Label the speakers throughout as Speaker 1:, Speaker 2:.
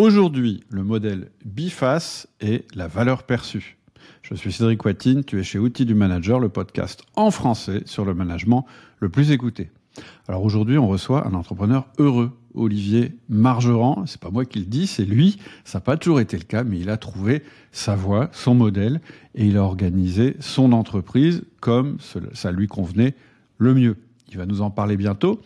Speaker 1: Aujourd'hui, le modèle biface est la valeur perçue. Je suis Cédric Watine, tu es chez Outils du Manager, le podcast en français sur le management le plus écouté. Alors aujourd'hui, on reçoit un entrepreneur heureux, Olivier Margeran. C'est pas moi qui le dis, c'est lui. Ça n'a pas toujours été le cas, mais il a trouvé sa voie, son modèle, et il a organisé son entreprise comme ça lui convenait le mieux. Il va nous en parler bientôt.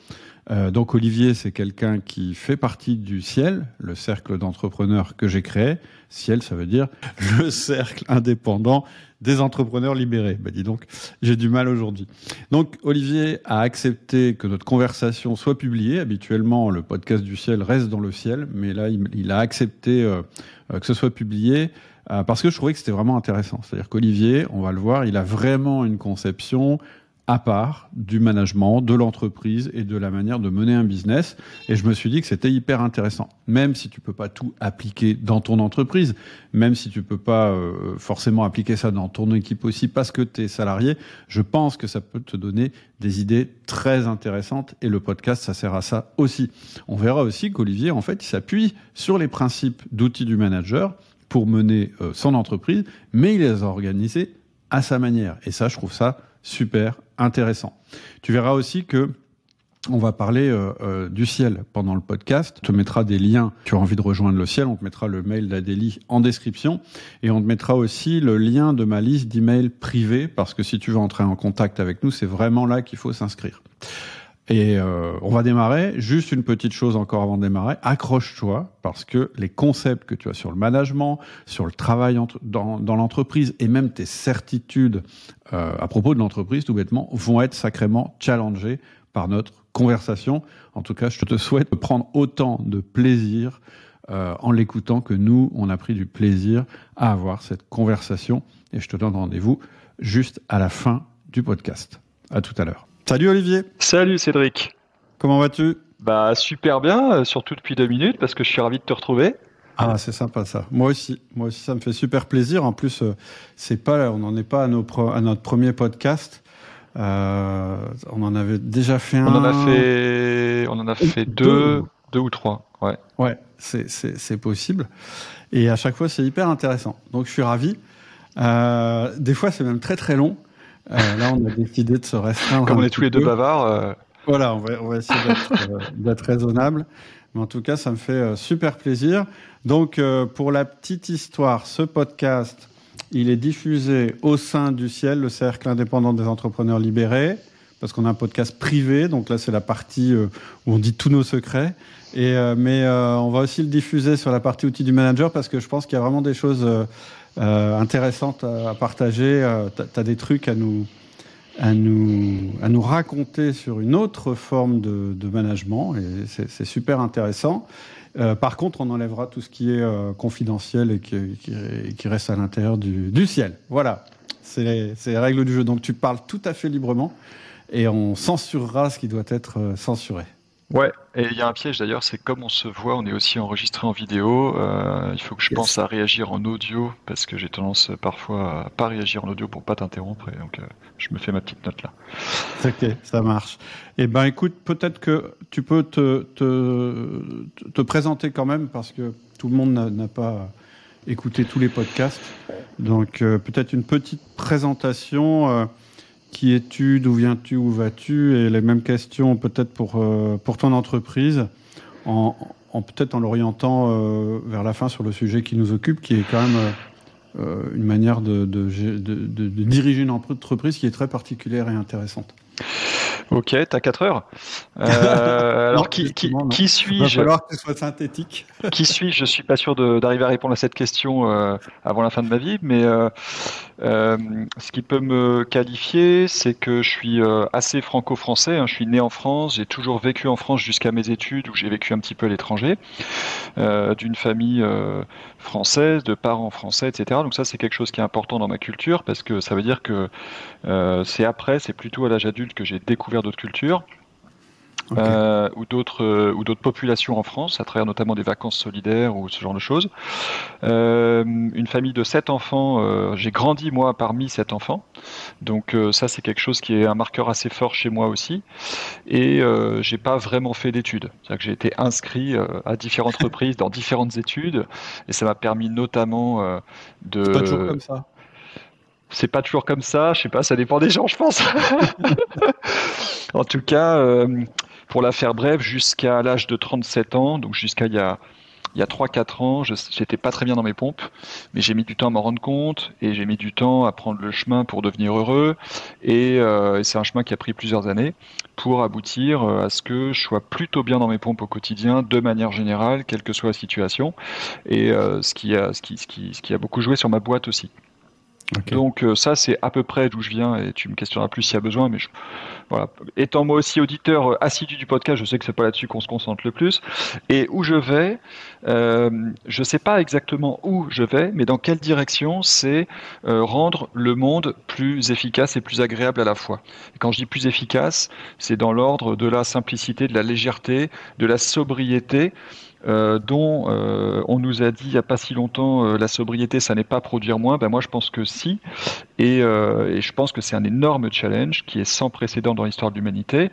Speaker 1: Euh, donc Olivier, c'est quelqu'un qui fait partie du Ciel, le cercle d'entrepreneurs que j'ai créé. Ciel, ça veut dire le cercle indépendant des entrepreneurs libérés. Bah dis donc, j'ai du mal aujourd'hui. Donc Olivier a accepté que notre conversation soit publiée. Habituellement, le podcast du Ciel reste dans le ciel, mais là, il, a accepté euh, euh, que ce soit publié. parce que je trouvais que c'était vraiment intéressant. C'est-à-dire qu'Olivier, on va le voir, il a vraiment une conception à part du management, de l'entreprise et de la manière de mener un business. Et je me suis dit que c'était hyper intéressant. Même si tu peux pas tout appliquer dans ton entreprise, même si tu peux pas euh, forcément appliquer ça dans ton équipe aussi parce que tu es salarié, je pense que ça peut te donner des idées très intéressantes et le podcast, ça sert à ça aussi. On verra aussi qu'Olivier, en fait, il s'appuie sur les principes d'outils du manager pour mener euh, son entreprise, mais il les a organisés à sa manière. Et ça, je trouve ça super intéressant. Tu verras aussi que on va parler euh, euh, du ciel pendant le podcast. On te mettra des liens. Tu as envie de rejoindre le ciel, on te mettra le mail d'Adélie en description. Et on te mettra aussi le lien de ma liste d'emails privés, parce que si tu veux entrer en contact avec nous, c'est vraiment là qu'il faut s'inscrire. Et euh, on va démarrer. Juste une petite chose encore avant de démarrer. Accroche-toi parce que les concepts que tu as sur le management, sur le travail dans, dans l'entreprise et même tes certitudes euh, à propos de l'entreprise, tout bêtement, vont être sacrément challengés par notre conversation. En tout cas, je te souhaite de prendre autant de plaisir euh, en l'écoutant que nous, on a pris du plaisir à avoir cette conversation. Et je te donne rendez-vous juste à la fin du podcast. À tout à l'heure. Salut Olivier.
Speaker 2: Salut Cédric.
Speaker 1: Comment vas-tu?
Speaker 2: Bah super bien, euh, surtout depuis deux minutes parce que je suis ravi de te retrouver.
Speaker 1: Ah, c'est sympa ça. Moi aussi, moi aussi, ça me fait super plaisir. En plus, euh, c'est pas, on n'en est pas à, nos à, notre premier podcast. Euh, on en avait déjà fait un.
Speaker 2: On en a fait, on en a fait deux, deux, ou trois. Ouais.
Speaker 1: Ouais, c'est possible. Et à chaque fois, c'est hyper intéressant. Donc, je suis ravi. Euh, des fois, c'est même très très long. Euh, là, on a décidé de se restreindre.
Speaker 2: Comme on est tous les deux bavards. Euh,
Speaker 1: voilà, on va, on va essayer d'être raisonnable. Mais en tout cas, ça me fait super plaisir. Donc, euh, pour la petite histoire, ce podcast, il est diffusé au sein du Ciel, le cercle indépendant des entrepreneurs libérés, parce qu'on a un podcast privé. Donc là, c'est la partie euh, où on dit tous nos secrets. Et, euh, mais on va aussi le diffuser sur la partie outils du manager, parce que je pense qu'il y a vraiment des choses intéressantes à, partager. tu as des trucs à nous, à nous, à nous raconter sur une autre forme de, de management, et c'est super intéressant. Euh, par contre, on enlèvera tout ce qui est euh, confidentiel et qui, reste à l'intérieur du, ciel. Voilà, c'est les, règles du jeu. Donc tu parles tout à fait librement et on censurera ce qui doit être euh, censuré.
Speaker 2: Ouais, et il y a un piège d'ailleurs, c'est comme on se voit, on est aussi enregistré en vidéo. Euh, il faut que je pense à réagir en audio parce que j'ai tendance parfois à pas réagir en audio pour pas t'interrompre. Et donc, euh, je me fais ma petite note là.
Speaker 1: Ok, ça marche. Eh ben, écoute, peut-être que tu peux te, te, te, présenter quand même parce que tout le monde n'a pas écouté tous les podcasts. Donc, euh, peut-être une petite présentation. Qui es-tu D'où viens-tu Où vas-tu Et les mêmes questions peut-être pour, euh, ton entreprise, en, peut-être en l'orientant euh, vers la fin sur le sujet qui nous occupe, qui est quand même euh, une manière de, diriger une entreprise qui est très particulière et intéressante.
Speaker 2: Ok, t'as 4 heures. Euh, alors, qui, qui, qui suis-je Il va
Speaker 1: falloir que tu sois synthétique.
Speaker 2: qui suis-je? Je suis pas sûr d'arriver à répondre à cette question euh, avant la fin de ma vie, mais euh, ce qui peut me qualifier, c'est que je suis assez franco-français. Hein. Je suis né en France, j'ai toujours vécu en France jusqu'à mes études, où j'ai vécu un petit peu à l'étranger, d'une famille française, de parents français, etc. Donc ça, c'est quelque chose qui est important dans ma culture, parce que ça veut dire que c'est après, c'est plutôt à l'âge adulte que j'ai découvert d'autres cultures. euh, ou d'autres euh, ou d'autres populations en France, à travers notamment des vacances solidaires ou ce genre de choses. Euh, une famille de sept enfants. j'ai grandi moi parmi sept enfants, donc ça c'est quelque chose qui est un marqueur assez fort chez moi aussi. Et j'ai pas vraiment fait d'études, c'est-à-dire que j'ai été inscrit à différentes reprises dans différentes études, et ça m'a permis notamment de.
Speaker 1: C'est pas toujours comme ça
Speaker 2: c'est pas toujours comme ça, je sais pas, ça dépend des gens, je pense. en tout cas, pour la faire brève, jusqu'à l'âge de 37 ans, donc jusqu'à il y a il y a 3-4 ans, je n'étais pas très bien dans mes pompes, mais j'ai mis du temps à m'en rendre compte et j'ai mis du temps à prendre le chemin pour devenir heureux. Et, euh, c'est un chemin qui a pris plusieurs années pour aboutir euh, à ce que je sois plutôt bien dans mes pompes au quotidien, de manière générale, quelle que soit la situation. Et euh, ce qui a beaucoup joué sur ma boîte aussi. Donc euh, ça, c'est à peu près d'où je viens et tu me questionneras plus s'il y a besoin. Mais voilà, étant moi aussi auditeur euh, assidu du podcast, je sais que c'est pas là-dessus qu'on se concentre le plus. Et où je vais, euh, je sais pas exactement où je vais, mais dans quelle direction, c'est euh, rendre le monde plus efficace et plus agréable à la fois. Et quand je dis plus efficace, c'est dans l'ordre de la simplicité, de la légèreté, de la sobriété euh, dont euh, on nous a dit il n'y a pas si longtemps euh, la sobriété ça n'est pas produire moins, ben moi je pense que si, et, et je pense que c'est un énorme challenge qui est sans précédent dans l'histoire de l'humanité,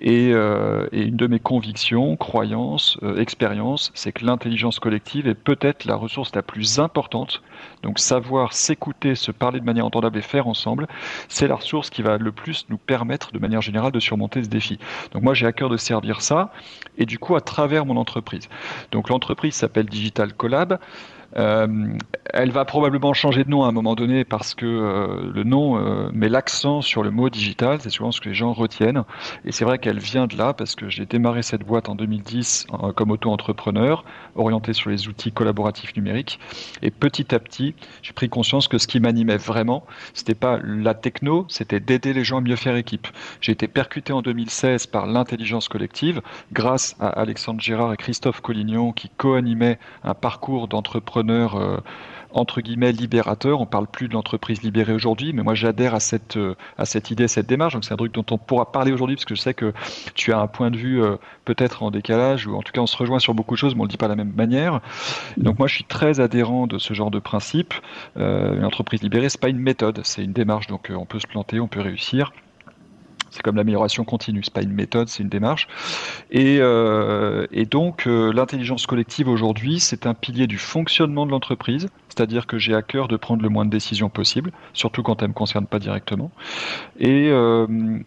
Speaker 2: et, et, une de mes convictions, croyances, expériences, c'est que l'intelligence collective est peut-être la ressource la plus importante, donc savoir s'écouter, se parler de manière entendable et faire ensemble, c'est la ressource qui va le plus nous permettre de manière générale de surmonter ce défi. Donc moi j'ai à cœur de servir ça, et du coup à travers mon entreprise. Donc l'entreprise s'appelle Digital Collab. Euh, elle va probablement changer de nom à un moment donné parce que euh, le nom euh, met l'accent sur le mot digital, c'est souvent ce que les gens retiennent. Et c'est vrai qu'elle vient de là parce que j'ai démarré cette boîte en 2010 comme auto-entrepreneur, orienté sur les outils collaboratifs numériques. Et petit à petit, j'ai pris conscience que ce qui m'animait vraiment, c'était pas la techno, c'était d'aider les gens à mieux faire équipe. J'ai été percuté en 2016 par l'intelligence collective grâce à Alexandre Gérard et Christophe Collignon qui co-animaient un parcours d'entrepreneur euh, entre guillemets libérateur. On parle plus de l'entreprise libérée aujourd'hui, mais moi j'adhère à cette euh, à cette idée, cette démarche. Donc c'est un truc dont on pourra parler aujourd'hui parce que je sais que tu as un point de vue euh, peut-être en décalage ou en tout cas on se rejoint sur beaucoup de choses, mais on le dit pas de la même manière. Donc moi je suis très adhérent de ce genre de principe. une entreprise libérée, c'est pas une méthode, c'est une démarche. Donc on peut se planter, on peut réussir. C'est comme l'amélioration continue, c'est pas une méthode, c'est une démarche. Et, euh, donc euh, l'intelligence collective aujourd'hui, c'est un pilier du fonctionnement de l'entreprise, c'est-à-dire que j'ai à cœur de prendre le moins de décisions possible, surtout quand elles ne me concernent pas directement. Et, euh,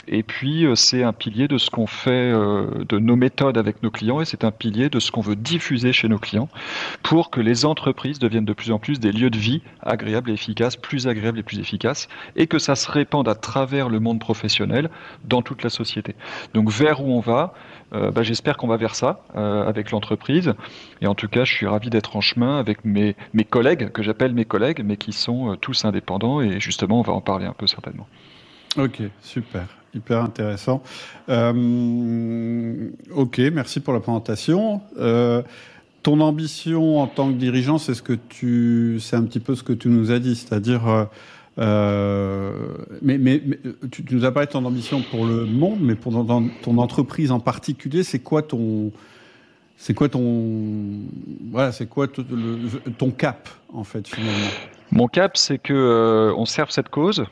Speaker 2: et puis euh, c'est un pilier de ce qu'on fait, euh, de nos méthodes avec nos clients, et c'est un pilier de ce qu'on veut diffuser chez nos clients pour que les entreprises deviennent de plus en plus des lieux de vie agréables et efficaces, plus agréables et plus efficaces, et que ça se répande à travers le monde professionnel dans toute la société. Donc vers où on va, euh, bah, j'espère qu'on va vers ça euh, avec l'entreprise. Et en tout cas, je suis ravi d'être en chemin avec mes, collègues, que j'appelle mes collègues, mais qui sont euh, tous indépendants. Et justement, on va en parler un peu certainement.
Speaker 1: Ok, super. Hyper intéressant. ok, merci pour la présentation. ton ambition en tant que dirigeant, c'est ce que tu, c'est un petit peu ce que tu nous as dit, c'est-à-dire euh, mais, mais, tu, nous as parlé de ton ambition pour le monde, mais pour ton entreprise en particulier, c'est quoi ton, c'est quoi ton, voilà, c'est quoi ton cap en fait finalement?
Speaker 2: Mon cap, c'est que euh, on serve cette cause.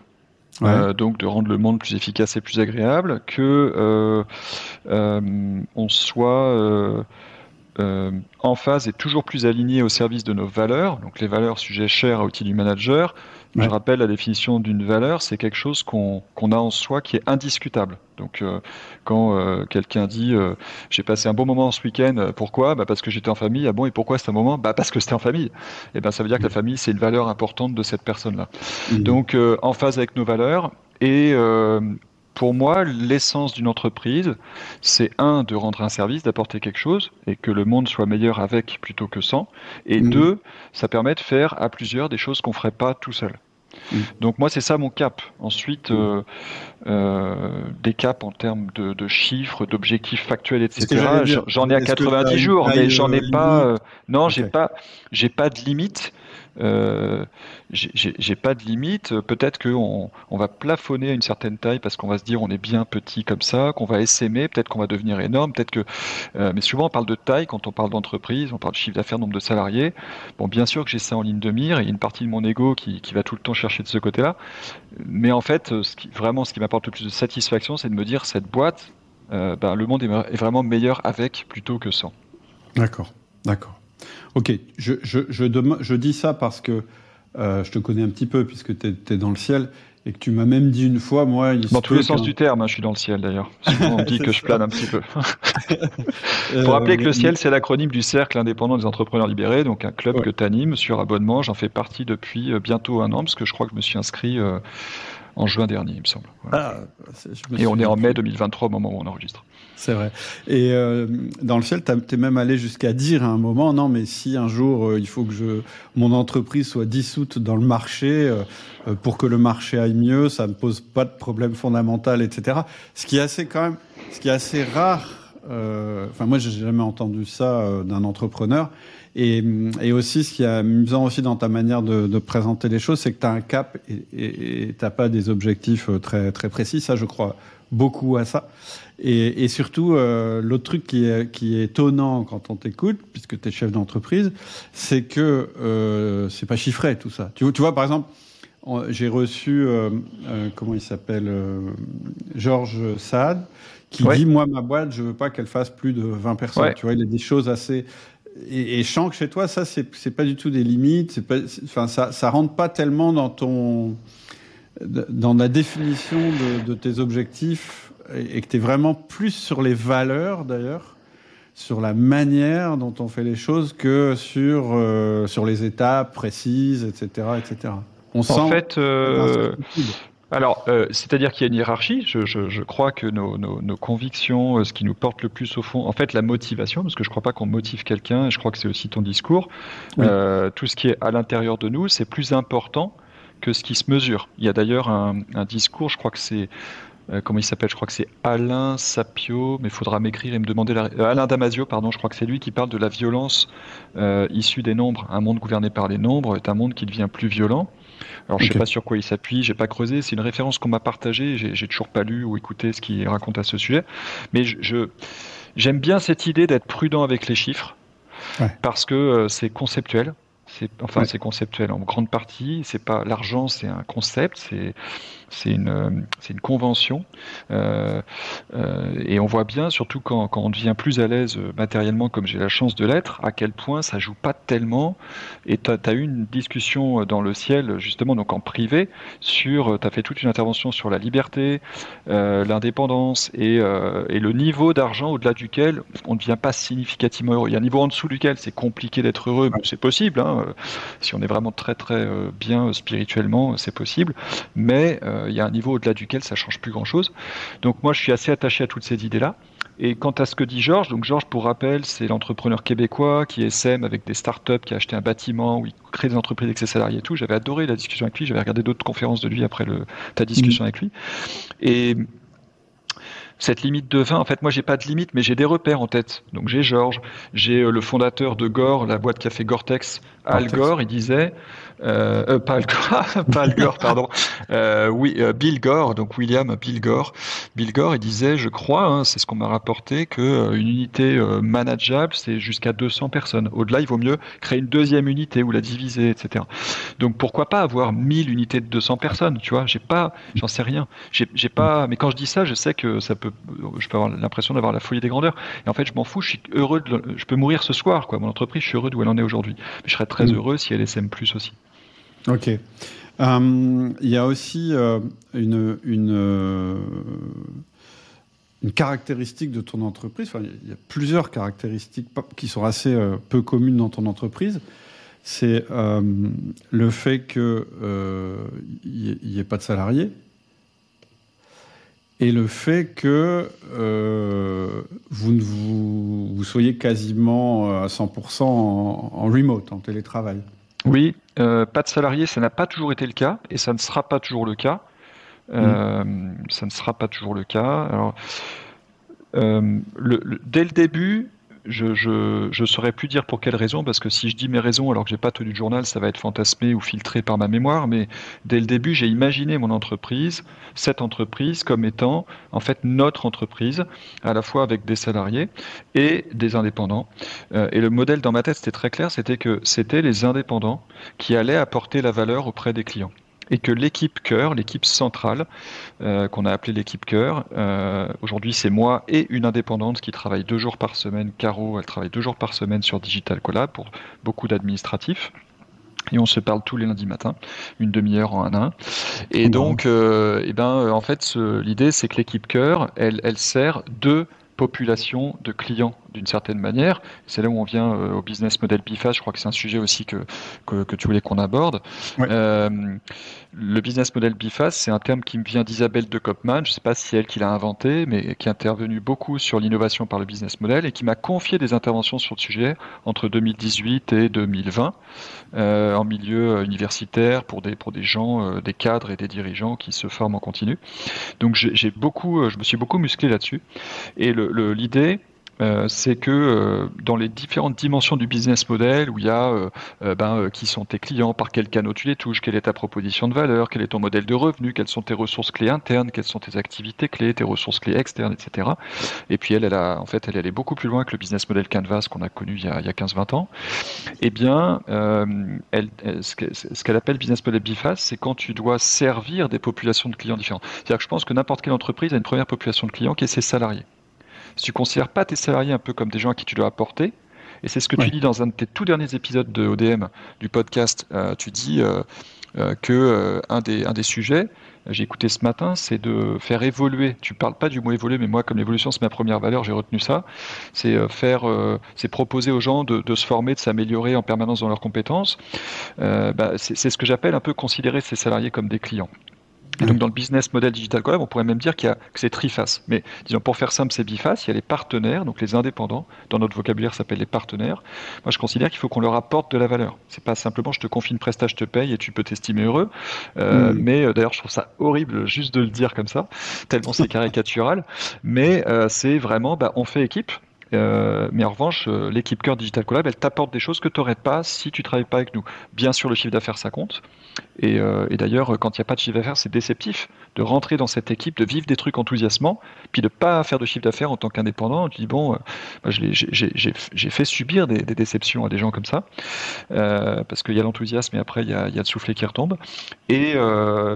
Speaker 2: Euh, donc de rendre le monde plus efficace et plus agréable, que on soit en phase et toujours plus aligné au service de nos valeurs, donc les valeurs sujets chers à outils du manager, je rappelle la définition d'une valeur, c'est quelque chose qu'on a en soi qui est indiscutable. Donc euh, quand euh, quelqu'un dit euh, j'ai passé un bon moment ce week-end, pourquoi? Bah Parce que j'étais en famille. Ah bon et pourquoi c'est un moment? Bah Parce que c'était en famille. Et eh ben ça veut dire que la famille c'est une valeur importante de cette personne-là. Mmh. Donc en phase avec nos valeurs et pour moi, l'essence d'une entreprise, c'est un, de rendre un service, d'apporter quelque chose, et que le monde soit meilleur avec plutôt que sans. Et mmh. deux, ça permet de faire à plusieurs des choses qu'on ne ferait pas tout seul. Mmh. Donc moi, c'est ça mon cap. Ensuite, mmh. euh, euh, des caps en termes de, chiffres, d'objectifs factuels, etc. J'en ai à 90 jours, mais j'en ai pas. Euh, non, j'ai pas, j'ai pas de limite. Euh, j'ai pas de limite. Peut-être qu'on on va plafonner à une certaine taille parce qu'on va se dire on est bien petit comme ça, qu'on va essaimer, peut-être qu'on va devenir énorme, peut-être que. Euh, mais souvent on parle de taille quand on parle d'entreprise, on parle de chiffre d'affaires, nombre de salariés. Bon, bien sûr que j'ai ça en ligne de mire, et une partie de mon ego qui, va tout le temps chercher de ce côté-là. Mais en fait, vraiment, ce qui m'apporte le plus de satisfaction, c'est de me dire cette boîte, euh, ben, le monde est, vraiment meilleur avec plutôt que sans.
Speaker 1: D'accord, d'accord. Ok, je, je, je, dis ça parce que euh, je te connais un petit peu puisque tu es, dans le ciel et que tu m'as même dit une fois, moi...
Speaker 2: Il dans tous les sens du terme, hein, je suis dans le ciel d'ailleurs. Souvent on dit que je plane un petit peu. Il faut rappeler que le euh, ciel, c'est l'acronyme du Cercle indépendant des entrepreneurs libérés, donc un club que tu animes sur abonnement. J'en fais partie depuis bientôt un an parce que je crois que je me suis inscrit en juin dernier, il me semble. Ah, et on est en mai 2023 au moment où on enregistre.
Speaker 1: C'est vrai. Et euh, dans le ciel, tu es même allé jusqu'à dire à un moment, non, mais si un jour euh, il faut que mon entreprise soit dissoute dans le marché euh, pour que le marché aille mieux, ça ne pose pas de problème fondamental, etc. Ce qui est assez quand même, ce qui est assez rare. Enfin, moi, j'ai jamais entendu ça d'un entrepreneur. Et, et, aussi, ce qui est amusant aussi dans ta manière de, de présenter les choses, c'est que tu as un cap et tu n'as pas des objectifs très, très précis. Ça, je crois beaucoup à ça. Et, et surtout, euh, l'autre truc qui est, qui est étonnant quand on t'écoute, puisque tu es chef d'entreprise, c'est que euh, c'est pas chiffré tout ça. Tu, tu vois, par exemple, j'ai reçu, euh, euh, comment il s'appelle, euh, Georges Saad, qui dit Moi, ma boîte, je veux pas qu'elle fasse plus de 20 personnes. Tu vois, il a des choses assez. Et, et je sens que chez toi, ça, c'est pas du tout des limites. Pas, enfin, ça, ça rentre pas tellement dans ton dans la définition de, de tes objectifs et que tu es vraiment plus sur les valeurs d'ailleurs, sur la manière dont on fait les choses que sur, euh, sur les étapes précises, etc. etc.
Speaker 2: On sent en fait, euh, alors, euh, c'est-à-dire qu'il y a une hiérarchie. Je, je, je crois que nos, nos, nos, convictions, ce qui nous porte le plus au fond, en fait, la motivation, parce que je ne crois pas qu'on motive quelqu'un, et je crois que c'est aussi ton discours. Oui. tout ce qui est à l'intérieur de nous, c'est plus important que ce qui se mesure. Il y a d'ailleurs un, un, discours, je crois que c'est euh, comment il s'appelle? Je crois que c'est Alain Sapio, mais il faudra m'écrire et me demander la... Euh, Alain Damasio, pardon, je crois que c'est lui qui parle de la violence euh, issue des nombres. Un monde gouverné par les nombres est un monde qui devient plus violent. Alors, je ne sais pas sur quoi il s'appuie, j'ai pas creusé. C'est une référence qu'on m'a partagée. J'ai toujours pas lu ou écouté ce qu'il raconte à ce sujet. Mais je, j'aime bien cette idée d'être prudent avec les chiffres ouais. parce que c'est conceptuel. C'est, enfin, ouais. c'est conceptuel en grande partie. C'est pas l'argent, c'est un concept. C'est c'est une, c'est une convention. Euh, euh, et on voit bien, surtout quand, quand on devient plus à l'aise matériellement, comme j'ai la chance de l'être, à quel point ça joue pas tellement. Et tu as, eu une discussion dans le ciel, justement, donc en privé, sur, tu as fait toute une intervention sur la liberté, euh, l'indépendance et, euh, et, le niveau d'argent au-delà duquel on ne devient pas significativement heureux. Il y a un niveau en dessous duquel c'est compliqué d'être heureux, c'est possible. Hein. Si on est vraiment très très euh, bien spirituellement, c'est possible. Mais euh, il y a un niveau au-delà duquel ça change plus grand-chose. Donc moi, je suis assez attaché à toutes ces idées-là. Et quant à ce que dit Georges, donc Georges, pour rappel, c'est l'entrepreneur québécois qui SM avec des startups, qui a acheté un bâtiment, où il crée des entreprises avec ses salariés et tout. J'avais adoré la discussion avec lui, j'avais regardé d'autres conférences de lui après le, ta discussion mmh. avec lui. Et cette limite de 20, en fait, moi, j'ai pas de limite, mais j'ai des repères en tête. Donc, j'ai Georges, j'ai euh, le fondateur de Gore, la boîte qui a fait Gore-Tex, Al Gore, il disait, euh, euh, pas, Al Gore, pas Al Gore, pardon, euh, oui, euh, Bill Gore, donc William Bill Gore. Bill Gore, il disait, je crois, hein, c'est ce qu'on m'a rapporté, que une unité manageable, c'est jusqu'à 200 personnes. Au-delà, il vaut mieux créer une deuxième unité ou la diviser, etc. Donc pourquoi pas avoir 1000 unités de 200 personnes, tu vois? J'ai pas, j'en sais rien. J'ai pas, mais quand je dis ça, je sais que ça peut, je peux avoir l'impression d'avoir la folie des grandeurs. Et en fait, je m'en fous. Je suis heureux, de, je peux mourir ce soir, quoi. Mon entreprise, je suis heureux d'où elle en est aujourd'hui. Mais je serais très mmh. heureux si elle SM plus aussi.
Speaker 1: Ok. Euh, il y a aussi euh, une, euh, une, caractéristique de ton entreprise, il y a plusieurs caractéristiques qui sont assez peu communes dans ton entreprise. C'est le fait qu'il n'y ait pas de salariés et le fait que vous, ne vous, vous, soyez quasiment à 100% en, en remote, en télétravail.
Speaker 2: Oui, euh, pas de salariés, ça n'a pas toujours été le cas et ça ne sera pas toujours le cas. Euh, mmh. Ça ne sera pas toujours le cas. Alors, euh, le, le, dès le début, je, je, je saurais plus dire pour quelle raison, parce que si je dis mes raisons alors que j'ai pas tenu de journal, ça va être fantasmé ou filtré par ma mémoire. Mais dès le début, j'ai imaginé mon entreprise, cette entreprise, comme étant en fait notre entreprise, à la fois avec des salariés et des indépendants. Euh, et le modèle dans ma tête, c'était très clair, c'était que c'était les indépendants qui allaient apporter la valeur auprès des clients et que l'équipe cœur, l'équipe centrale, euh, qu'on a appelée l'équipe cœur, euh, aujourd'hui c'est moi et une indépendante qui travaille deux jours par semaine, Caro, elle travaille deux jours par semaine sur Digital Collab pour beaucoup d'administratifs. Et on se parle tous les lundis matins, une demi-heure en un à un. Et donc, euh, eh ben, en fait, l'idée, c'est que l'équipe cœur, elle, elle sert deux populations de clients d'une certaine manière. C'est là où on vient euh, au business model BIFAS. Je crois que c'est un sujet aussi que, que, tu voulais qu'on aborde. Euh, le business model BIFAS, c'est un terme qui me vient d'Isabelle de Kopman. Je ne sais pas si c'est elle qui l'a inventé, mais qui est intervenue beaucoup sur l'innovation par le business model et qui m'a confié des interventions sur le sujet entre 2018 et 2020 euh, en milieu universitaire pour des, pour des gens, des cadres et des dirigeants qui se forment en continu. Donc j'ai beaucoup, je me suis beaucoup musclé là-dessus. Et l'idée, euh, c'est que euh, dans les différentes dimensions du business model, où il y a euh, ben, qui sont tes clients, par quel canot tu les touches, quelle est ta proposition de valeur, quel est ton modèle de revenu, quelles sont tes ressources clés internes, quelles sont tes activités clés, tes ressources clés externes, etc. Et puis elle, elle a, en fait, elle, allait beaucoup plus loin que le business model Canvas qu'on a connu il y a, a 15-20 ans. Eh bien, ce qu'elle appelle business model BIFAS, c'est quand tu dois servir des populations de clients différentes. C'est-à-dire que je pense que n'importe quelle entreprise a une première population de clients qui est ses salariés si tu considères pas tes salariés un peu comme des gens à qui tu dois apporter, et c'est ce que tu dis dans un de tes tout derniers épisodes de ODM du podcast, euh, tu dis euh, euh, que un, des, un des sujets, j'ai écouté ce matin, c'est de faire évoluer. Tu parles pas du mot évoluer, mais moi, comme l'évolution, c'est ma première valeur, j'ai retenu ça. C'est faire, c'est proposer aux gens de, de se former, de s'améliorer en permanence dans leurs compétences. Bah, c'est ce que j'appelle un peu considérer ses salariés comme des clients. Et donc dans le business model digital collab, on pourrait même dire qu'il y a, que c'est triface. Mais disons pour faire simple, c'est biface. Il y a les partenaires, donc les indépendants. Dans notre vocabulaire, ça s'appelle les partenaires. Moi, je considère qu'il faut qu'on leur apporte de la valeur. C'est pas simplement je te confie une prestation, je te paye et tu peux t'estimer heureux. Euh, Mais euh, d'ailleurs, je trouve ça horrible juste de le dire comme ça, tellement c'est caricatural. Mais euh, c'est vraiment, bah, on fait équipe. Euh, mais en revanche, euh, l'équipe cœur Digital Collab, elle t'apporte des choses que tu n'aurais pas si tu travailles pas avec nous. Bien sûr, le chiffre d'affaires, ça compte. Et, euh, et d'ailleurs, quand il n'y a pas de chiffre d'affaires, c'est déceptif de rentrer dans cette équipe, de vivre des trucs enthousiasmants, puis de pas faire de chiffre d'affaires en tant qu'indépendant. Tu dis, bon, j'ai fait subir des, déceptions à des gens comme ça, parce qu'il y a l'enthousiasme et après, il y a, le soufflet qui retombe. Et,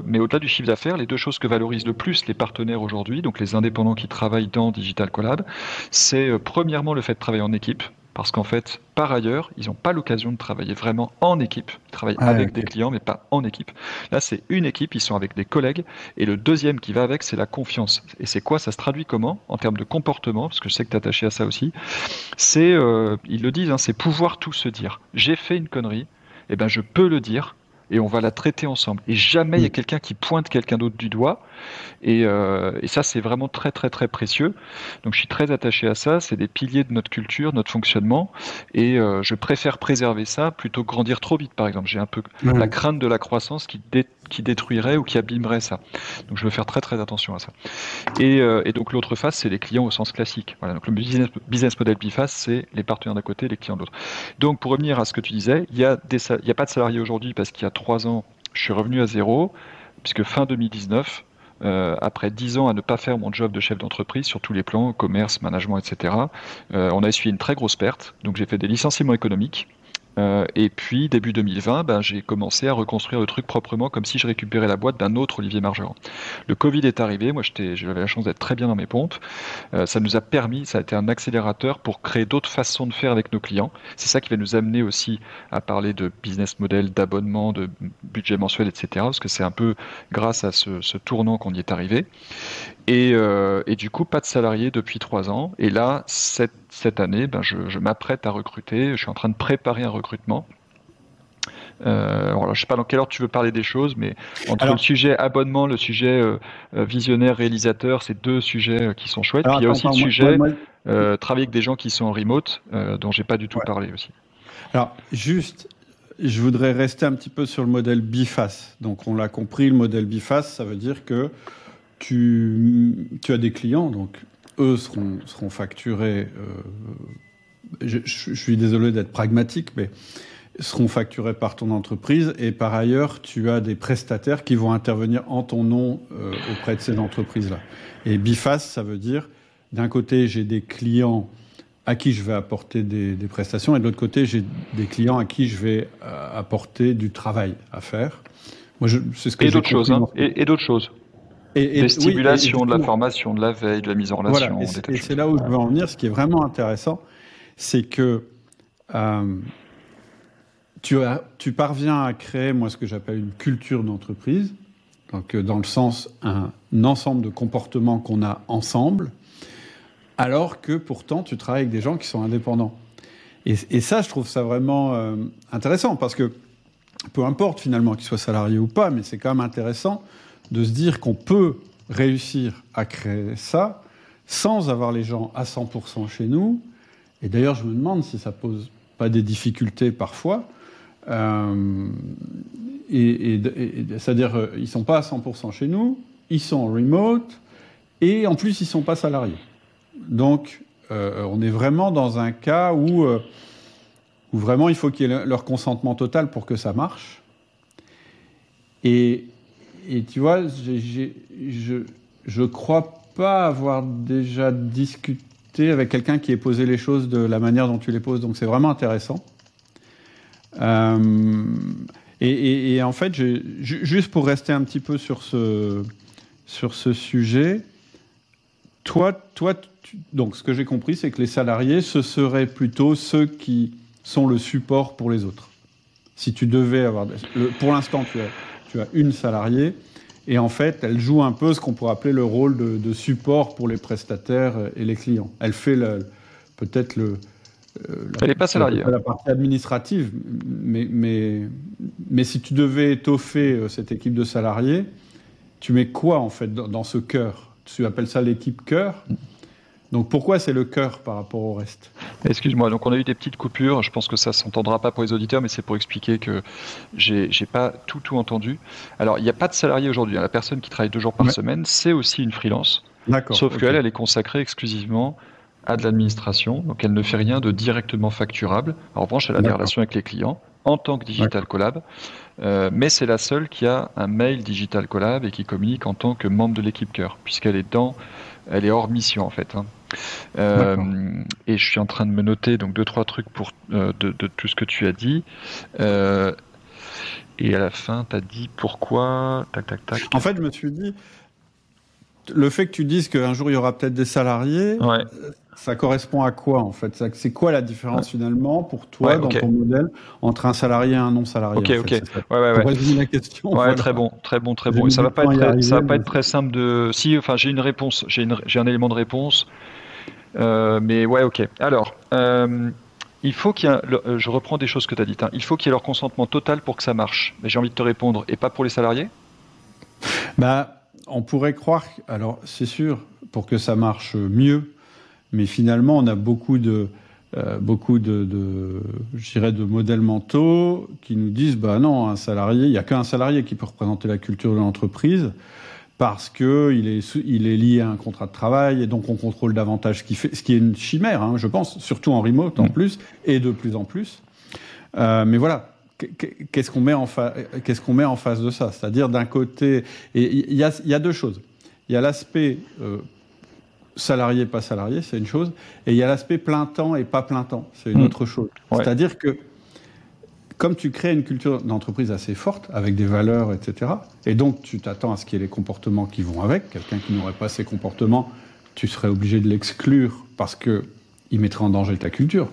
Speaker 2: mais au-delà du chiffre d'affaires, les deux choses que valorisent le plus les partenaires aujourd'hui, donc les indépendants qui travaillent dans Digital Collab, c'est premièrement le fait de travailler en équipe, parce qu'en fait, par ailleurs, ils n'ont pas l'occasion de travailler vraiment en équipe. Ils travaillent ah, avec des clients, mais pas en équipe. Là, c'est une équipe, ils sont avec des collègues. Et le deuxième qui va avec, c'est la confiance. Et c'est quoi? Ça se traduit comment? En termes de comportement, parce que je sais que tu es attaché à ça aussi. C'est, euh, ils le disent, hein, c'est pouvoir tout se dire. J'ai fait une connerie, et eh ben je peux le dire et on va la traiter ensemble. Et jamais il y a mm. quelqu'un qui pointe quelqu'un d'autre du doigt. Et, euh, et ça, c'est vraiment très, très, très précieux. Donc, je suis très attaché à ça. C'est des piliers de notre culture, notre fonctionnement. Et euh, je préfère préserver ça plutôt que grandir trop vite, par exemple. J'ai un peu la crainte de la croissance qui, qui détruirait ou qui abîmerait ça. Donc, je veux faire très, très attention à ça. Et, euh, donc, l'autre face, c'est les clients au sens classique. Voilà. Donc, le business, model biface, c'est les partenaires d'un côté, les clients de l'autre. Donc, pour revenir à ce que tu disais, il n'y a, y a pas de salariés aujourd'hui parce qu'il y a trois ans, je suis revenu à zéro, puisque fin 2019, euh, après dix ans à ne pas faire mon job de chef d'entreprise sur tous les plans, commerce, management, etc., euh, on a essuyé une très grosse perte. Donc j'ai fait des licenciements économiques. Euh, et puis, début 2020, ben, j'ai commencé à reconstruire le truc proprement comme si je récupérais la boîte d'un autre Olivier Margeron. Le Covid est arrivé, moi j'avais la chance d'être très bien dans mes pompes. Euh, ça nous a permis, ça a été un accélérateur pour créer d'autres façons de faire avec nos clients. C'est ça qui va nous amener aussi à parler de business model, d'abonnement, de budget mensuel, etc. Parce que c'est un peu grâce à ce, ce tournant qu'on y est arrivé. Et, euh, et, du coup, pas de salariés depuis trois ans. Et là, cette, cette année, ben, je, je m'apprête à recruter. Je suis en train de préparer un recrutement. Euh, alors, je sais pas dans quelle ordre tu veux parler des choses, mais entre le sujet abonnement, le sujet euh, euh, visionnaire, réalisateur, c'est deux sujets qui sont chouettes. Puis il y a aussi le sujet travailler avec des gens qui sont en remote, dont j'ai pas du tout parlé aussi.
Speaker 1: Alors, juste, je voudrais rester un petit peu sur le modèle biface. Donc, on l'a compris, le modèle biface, ça veut dire que tu, tu as des clients, donc eux seront, seront facturés euh, je, suis désolé d'être pragmatique, mais seront facturés par ton entreprise et par ailleurs, tu as des prestataires qui vont intervenir en ton nom euh, auprès de ces entreprises-là. Et BIFAS, ça veut dire, d'un côté, j'ai des clients à qui je vais apporter des, prestations et de l'autre côté, j'ai des clients à qui je vais euh, apporter du travail à faire.
Speaker 2: Moi, je, ce que et d'autres choses, hein, et, d'autres choses. Et, des stimulations, de la formation, de la veille, de la mise en relation.
Speaker 1: Voilà, et c'est là où je veux en venir. Ce qui est vraiment intéressant, c'est que euh, tu, as, tu parviens à créer, moi, ce que j'appelle une culture d'entreprise, donc euh, dans le sens un, ensemble de comportements qu'on a ensemble, alors que pourtant tu travailles avec des gens qui sont indépendants. Et, ça, je trouve ça vraiment euh, intéressant, parce que peu importe finalement qu'ils soient salariés ou pas, mais c'est quand même intéressant de se dire qu'on peut réussir à créer ça sans avoir les gens à 100% chez nous. Et d'ailleurs, je me demande si ça pose pas des difficultés parfois, euh, c'est-à-dire, euh, ils sont pas à 100% chez nous, ils sont remote, et en plus, ils sont pas salariés. Donc, euh, on est vraiment dans un cas où, où vraiment il faut qu'il y ait leur consentement total pour que ça marche. Et, et tu vois, je je crois pas avoir déjà discuté avec quelqu'un qui ait posé les choses de la manière dont tu les poses, donc c'est vraiment intéressant. Euh, et, en fait, juste pour rester un petit peu sur ce, sur ce sujet, toi, toi donc ce que j'ai compris, c'est que les salariés, ce seraient plutôt ceux qui sont le support pour les autres. Si tu devais avoir... pour l'instant, tu as, tu as une salariée, et en fait, elle joue un peu ce qu'on pourrait appeler le rôle de, de, support pour les prestataires et les clients. Elle fait peut-être le,
Speaker 2: euh, Elle n'est pas salariée.
Speaker 1: La partie administrative, mais, mais, mais si tu devais étoffer euh, cette équipe de salariés, tu mets quoi en fait dans, ce cœur? Tu appelles ça l'équipe cœur? Donc pourquoi c'est le cœur par rapport au reste?
Speaker 2: Excuse-moi, donc on a eu des petites coupures, je pense que ça s'entendra pas pour les auditeurs, mais c'est pour expliquer que j'ai pas tout tout entendu. Alors il n'y a pas de salarié aujourd'hui, hein. la personne qui travaille deux jours par semaine, c'est aussi une freelance. Sauf qu'elle, elle est consacrée exclusivement à de l'administration, donc elle ne fait rien de directement facturable. En revanche, elle a des relations avec les clients en tant que Digital Collab, euh, mais c'est la seule qui a un mail Digital Collab et qui communique en tant que membre de l'équipe cœur, puisqu'elle est dans, elle est hors mission en fait. Hein. Euh, et je suis en train de me noter donc deux trois trucs pour euh, de, de, tout ce que tu as dit. et à la fin, tu as dit pourquoi tac tac tac.
Speaker 1: En fait, je me suis dit le fait que tu dises qu'un jour il y aura peut-être des salariés, ouais ça correspond à quoi en fait? C'est quoi la différence finalement pour toi dans ton modèle entre un salarié et un non salarié
Speaker 2: Ok, ok. Ouais, ouais, ouais. la question. Ouais, très bon, très bon, très bon. ça va pas être, très, ça va pas être très simple de. Si, enfin, j'ai une réponse, j'ai un élément de réponse, euh, mais ouais, ok. Alors. Euh, il faut qu'il y ait, je reprends des choses que tu as dites, hein. il faut qu'il y ait leur consentement total pour que ça marche. Mais j'ai envie de te répondre, et pas pour les salariés?
Speaker 1: Bah, on pourrait croire, alors c'est sûr, pour que ça marche mieux, mais finalement, on a beaucoup de, euh, beaucoup de, de, modèles mentaux qui nous disent, bah non, un salarié, il n'y a qu'un salarié qui peut représenter la culture de l'entreprise parce qu'il est, il est lié à un contrat de travail et donc on contrôle davantage ce qui fait, ce qui est une chimère, hein, je pense, surtout en remote en mm. plus et de plus en plus. Euh, mais voilà, qu'est-ce qu'on met en met face de ça? C'est-à-dire d'un côté, il y a, y a, deux choses. Il y a l'aspect euh, salarié, pas salarié, c'est une chose. Et il y a l'aspect plein temps et pas plein temps, c'est une hmm. autre chose. C'est-à-dire que comme tu crées une culture d'entreprise assez forte, avec des valeurs, etc., et donc tu t'attends à ce qu'il y ait les comportements qui vont avec, quelqu'un qui n'aurait pas ces comportements, tu serais obligé de l'exclure parce qu'il mettrait en danger ta culture.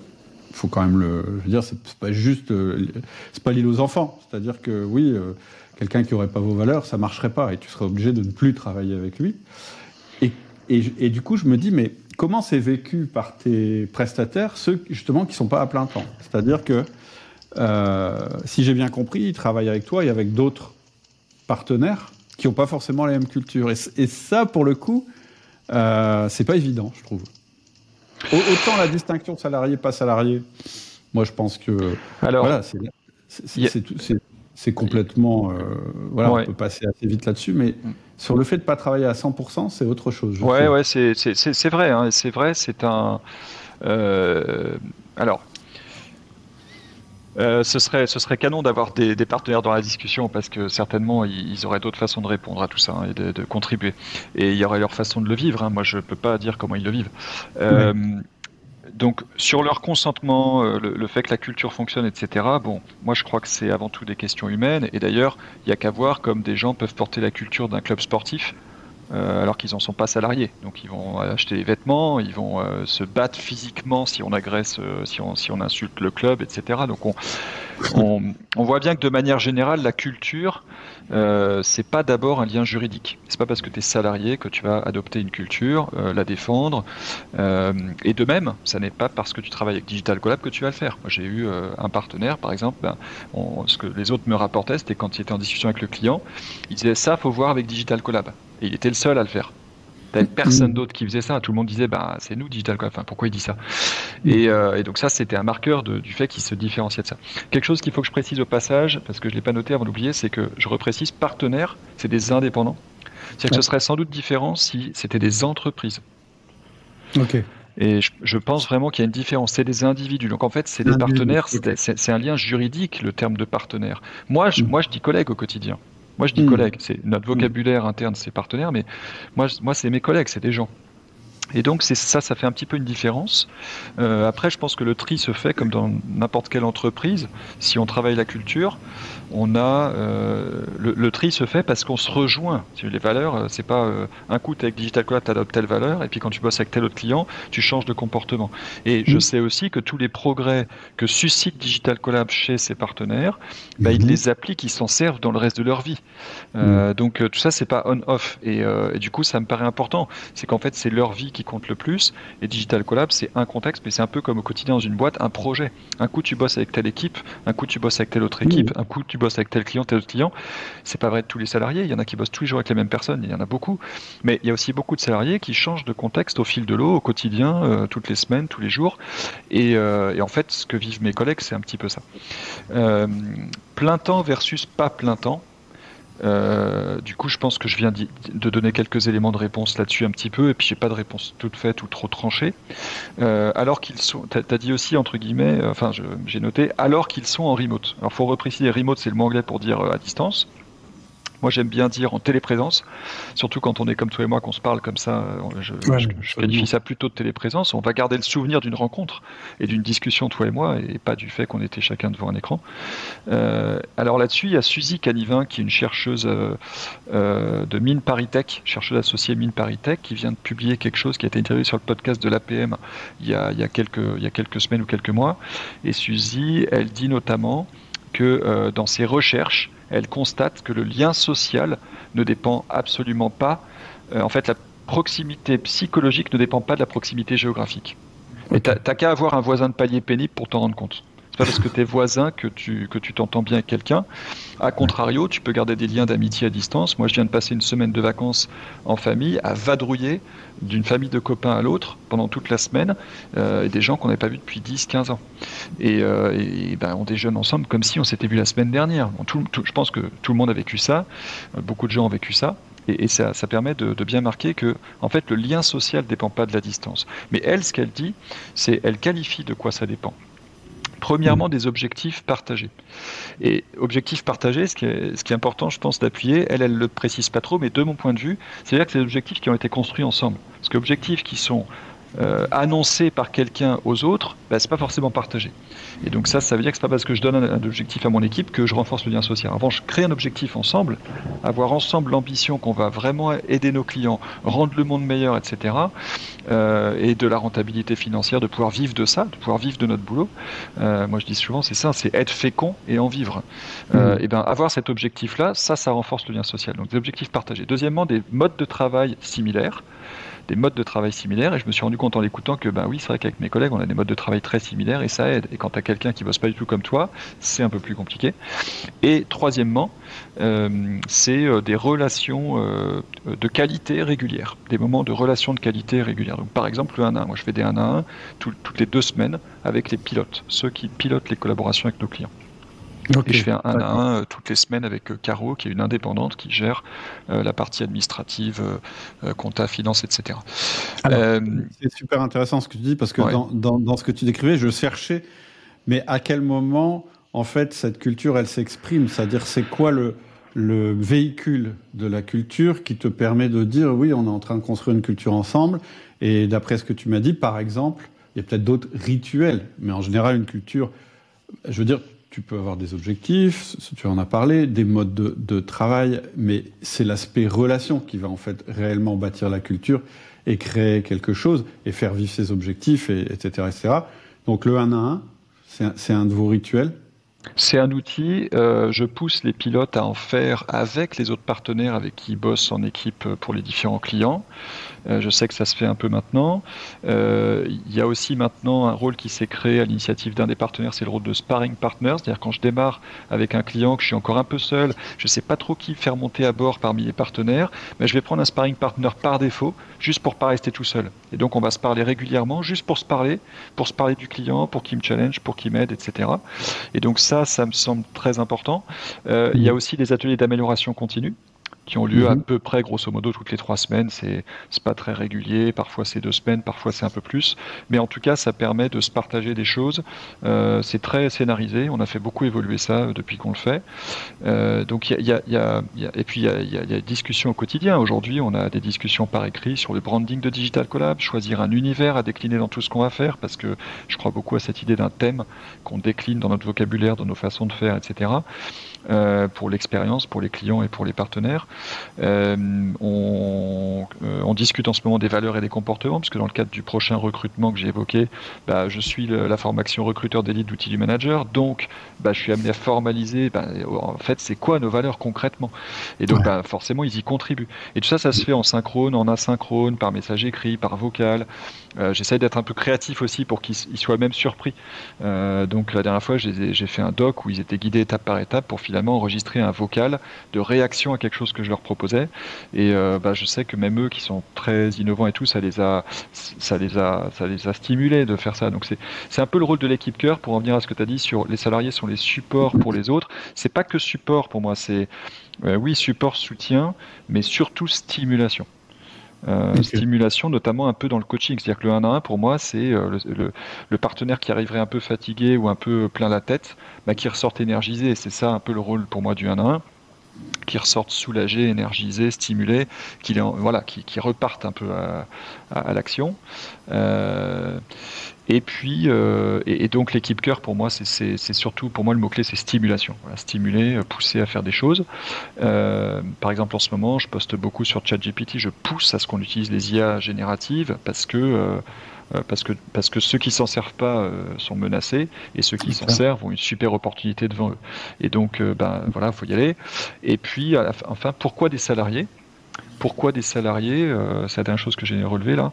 Speaker 1: Il faut quand même le. Je veux dire, c'est pas juste. Euh, c'est pas l'île aux enfants. C'est-à-dire que oui, euh, quelqu'un qui n'aurait pas vos valeurs, ça marcherait pas et tu serais obligé de ne plus travailler avec lui. Et et, du coup, je me dis, mais comment c'est vécu par tes prestataires, ceux justement qui ne sont pas à plein temps? C'est-à-dire que, euh, si j'ai bien compris, ils travaillent avec toi et avec d'autres partenaires qui n'ont pas forcément la même culture. Et, ça, pour le coup, euh, c'est pas évident, je trouve. Autant la distinction salarié-pas salarié, moi je pense que Alors, voilà, c'est complètement. Euh, voilà, on peut passer assez vite là-dessus, mais. Sur le fait de ne pas travailler à 100%, c'est autre chose.
Speaker 2: ouais, ouais, c'est vrai. Hein, c'est vrai, c'est un. Euh, Alors, euh, ce, serait, ce serait canon d'avoir des, partenaires dans la discussion parce que certainement ils, auraient d'autres façons de répondre à tout ça hein, et de, contribuer. Et il y aurait leur façon de le vivre. Hein. Moi, je ne peux pas dire comment ils le vivent. Donc, sur leur consentement, euh, le, fait que la culture fonctionne, etc., bon, moi je crois que c'est avant tout des questions humaines. Et d'ailleurs, il n'y a qu'à voir comme des gens peuvent porter la culture d'un club sportif euh, alors qu'ils n'en sont pas salariés. Donc ils vont acheter des vêtements, ils vont euh, se battre physiquement si on agresse, si, on, insulte le club, etc. Donc on, on, on, voit bien que de manière générale, la culture, c'est pas d'abord un lien juridique. C'est pas parce que tu es salarié que tu vas adopter une culture, la défendre. et de même, ça n'est pas parce que tu travailles avec Digital Collab que tu vas le faire. J'ai eu un partenaire, par exemple, ben, ce que les autres me rapportaient, c'était quand il était en discussion avec le client, il disait ça, faut voir avec Digital Collab. Et il était le seul à le faire. T'avais personne d'autre qui faisait ça. Tout le monde disait, bah, c'est nous, Digital quoi. Enfin, pourquoi il dit ça? Mm. euh, et, donc ça, c'était un marqueur du fait qu'il se différenciait de ça. Quelque chose qu'il faut que je précise au passage, parce que je l'ai pas noté avant d'oublier, c'est que je reprécise, partenaires, c'est des indépendants. C'est-à-dire que ce serait sans doute différent si c'était des entreprises.
Speaker 1: Ok.
Speaker 2: Et je, pense vraiment qu'il y a une différence. C'est des individus. Donc en fait, c'est des partenaires. C'est un lien juridique, le terme de partenaire. Moi, je, mm. moi, je dis collègue au quotidien. Moi, je dis hmm. collègues, c'est notre vocabulaire interne, c'est partenaire, mais moi, moi c'est mes collègues, c'est des gens. Et donc c'est ça, ça fait un petit peu une différence. Euh, après, je pense que le tri se fait comme dans n'importe quelle entreprise. Si on travaille la culture, on a euh, le, tri se fait parce qu'on se rejoint. Les valeurs, euh, c'est pas un coup avec Digital Collab, tu adoptes telle valeur, et puis quand tu bosses avec tel autre client, tu changes de comportement. Et je mm. sais aussi que tous les progrès que suscite Digital Collab chez ses partenaires, bah, ils mm-hmm. les appliquent, ils s'en servent dans le reste de leur vie. Mm. Donc tout ça, c'est pas on-off. Et, et, du coup, ça me paraît important. C'est qu'en fait, c'est leur vie qui compte le plus. Et Digital Collab, c'est un contexte, mais c'est un peu comme au quotidien dans une boîte, un projet. Un coup, tu bosses avec telle équipe, un coup, tu bosses avec telle autre équipe, un coup, tu bosses avec tel client, tel autre client. C'est pas vrai de tous les salariés. Il y en a qui bossent tous les jours avec les mêmes personnes, il y en a beaucoup. Mais il y a aussi beaucoup de salariés qui changent de contexte au fil de l'eau, au quotidien, euh, toutes les semaines, tous les jours. Euh, et, en fait, ce que vivent mes collègues, c'est un petit peu ça. Euh, plein temps versus pas plein temps. Euh, du coup, je pense que je viens de donner quelques éléments de réponse là-dessus un petit peu, et puis j'ai pas de réponse toute faite ou trop tranchée. Euh, alors qu'ils sont, t'as as dit aussi entre guillemets, euh, enfin, j'ai noté, alors qu'ils sont en remote. Alors, faut repréciser, remote, c'est le mot anglais pour dire à distance. Moi, j'aime bien dire en téléprésence, surtout quand on est comme toi et moi, qu'on se parle comme ça. Je, qualifie ça plutôt de téléprésence. On va garder le souvenir d'une rencontre et d'une discussion, toi et moi, et pas du fait qu'on était chacun devant un écran. Euh, alors là-dessus, il y a Suzy Canivin, qui est une chercheuse euh, euh, de Mine Paritech, chercheuse associée Mine Paritech, qui vient de publier quelque chose qui a été interviewé sur le podcast de l'APM il, il y a quelques semaines ou quelques mois. Et Suzy, elle dit notamment que dans ses recherches, elle constate que le lien social ne dépend absolument pas, euh, en fait la proximité psychologique ne dépend pas de la proximité géographique. Et t'as qu'à avoir un voisin de palier pénible pour t'en rendre compte pas parce que tu es voisin que tu que tu t'entends bien avec quelqu'un. A contrario, tu peux garder des liens d'amitié à distance. Moi, je viens de passer une semaine de vacances en famille à vadrouiller d'une famille de copains à l'autre pendant toute la semaine, euh, et des gens qu'on n'avait pas vus depuis 10-15 ans. Et, euh, et, ben, on déjeune ensemble comme si on s'était vu la semaine dernière. je pense que tout le monde a vécu ça, euh, beaucoup de gens ont vécu ça. Et, ça, ça, permet de, de, bien marquer que, en fait, le lien social ne dépend pas de la distance. Mais elle, ce qu'elle dit, c'est elle qualifie de quoi ça dépend. Premièrement, des objectifs partagés. Et objectifs partagés, ce qui est, important, je pense, d'appuyer, elle, elle le précise pas trop, mais de mon point de vue, c'est-à-dire que c'est des objectifs qui ont été construits ensemble. Parce que objectifs qui sont euh, annoncé par quelqu'un aux autres, bah, c'est pas forcément partagé. Et donc ça, ça veut dire que c'est pas parce que je donne un, objectif à mon équipe que je renforce le lien social. Avant, je crée un objectif ensemble, avoir ensemble l'ambition qu'on va vraiment aider nos clients, rendre le monde meilleur, etc. Euh, et de la rentabilité financière, de pouvoir vivre de ça, de pouvoir vivre de notre boulot. Euh, moi, je dis souvent, c'est ça, c'est être fécond et en vivre. Mmh. et ben, avoir cet objectif-là, ça, ça renforce le lien social. Donc des objectifs partagés. Deuxièmement, des modes de travail similaires des modes de travail similaires. Et je me suis rendu compte en l'écoutant que, ben oui, c'est vrai qu'avec mes collègues, on a des modes de travail très similaires et ça aide. Et quand tu quelqu'un qui bosse pas du tout comme toi, c'est un peu plus compliqué. Et troisièmement, euh, c'est euh, des relations euh, de qualité régulières, des moments de relations de qualité régulières. Donc, par exemple, le 1 à 1. Moi, je fais des 1 à 1 toutes les deux semaines avec les pilotes, ceux qui pilotent les collaborations avec nos clients. Et je fais un 1 à 1 toutes les semaines avec Caro, qui est une indépendante qui gère la partie administrative, compta, finance, etc.
Speaker 1: c'est super intéressant ce que tu dis, parce que dans, dans, ce que tu décrivais, je cherchais, mais à quel moment, en fait, cette culture, elle s'exprime? C'est-à-dire, c'est quoi le, le véhicule de la culture qui te permet de dire oui, on est en train de construire une culture ensemble? Et d'après ce que tu m'as dit, par exemple, il y a peut-être d'autres rituels, mais en général, une culture, je veux dire, tu peux avoir des objectifs, tu en as parlé, des modes de, travail, mais c'est l'aspect relation qui va en fait réellement bâtir la culture et créer quelque chose et faire vivre ses objectifs, et, etc., etc. Donc le 1 à 1, c'est un de vos rituels
Speaker 2: c'est un outil, euh, je pousse les pilotes à en faire avec les autres partenaires avec qui ils bossent en équipe pour les différents clients. Euh, je sais que ça se fait un peu maintenant. Euh, il y a aussi maintenant un rôle qui s'est créé à l'initiative d'un des partenaires, c'est le rôle de sparring partner, c'est-à-dire quand je démarre avec un client, que je suis encore un peu seul, je ne sais pas trop qui faire monter à bord parmi les partenaires, mais je vais prendre un sparring partner par défaut, juste pour pas rester tout seul. Et donc on va se parler régulièrement, juste pour se parler, pour se parler du client, pour qu'il me challenge, pour qu'il m'aide, etc. Et donc ça, ça me semble très important. Euh, il y a aussi des ateliers d'amélioration continue qui ont lieu à mhm. peu près, grosso modo, toutes les trois semaines. C'est pas très régulier, parfois c'est deux semaines, parfois c'est un peu plus. Mais en tout cas, ça permet de se partager des choses. Euh, c'est très scénarisé. On a fait beaucoup évoluer ça euh, depuis qu'on le fait. Euh, donc, il y a, y, a, y a, et puis il y a, y a des discussions au quotidien. Aujourd'hui, on a des discussions par écrit sur le branding de Digital Collab, choisir un univers à décliner dans tout ce qu'on va faire, parce que je crois beaucoup à cette idée d'un thème qu'on décline dans notre vocabulaire, dans nos façons de faire, etc. Euh, pour l'expérience, pour les clients et pour les partenaires. Euh, on, euh, on, discute en ce moment des valeurs et des comportements, parce que dans le cadre du prochain recrutement que j'ai évoqué, bah, je suis la formation recruteur d'élite d'outils du manager, donc bah, je suis amené à formaliser, bah, en fait, c'est quoi nos valeurs concrètement Et donc, forcément, ils y contribuent. Et tout ça, ça se fait en synchrone, en asynchrone, par message écrit, par vocal. Euh, J'essaie d'être un peu créatif aussi pour qu'ils soient même surpris. Euh, donc la dernière fois, j'ai fait un doc où ils étaient guidés étape par étape pour finalement enregistrer un vocal de réaction à quelque chose que je leur proposais. Et euh, bah, je sais que même eux, qui sont très innovants et tout, ça les a, ça les a, ça les a stimulés de faire ça. Donc c'est un peu le rôle de l'équipe cœur pour en venir à ce que tu as dit sur les salariés sont les supports pour les autres. C'est pas que support pour moi, c'est oui support, soutien, mais surtout stimulation. Euh, stimulation, notamment un peu dans le coaching. C'est-à-dire que le 1 à 1, pour moi, c'est euh, le, partenaire qui arriverait un peu fatigué ou un peu plein la tête, bah, qui ressorte énergisé. C'est ça un peu le rôle pour moi du 1 à 1 qui ressortent soulagés, énergisés, stimulés, qui, voilà, qui, qui repartent un peu à, l'action. Euh, et puis, euh, et, donc l'équipe cœur pour moi, c'est surtout pour moi le mot clé, c'est stimulation. stimuler, euh, pousser à faire des choses. par exemple, en ce moment, je poste beaucoup sur ChatGPT. Je pousse à ce qu'on utilise les IA génératives parce que euh, parce que, parce que ceux qui s'en servent pas euh, sont menacés et ceux qui s'en servent ont une super opportunité devant eux. Et donc, euh, ben voilà, faut y aller. Et puis, enfin, pourquoi des salariés? Pourquoi des salariés? C'est la dernière chose que j'ai relevé là.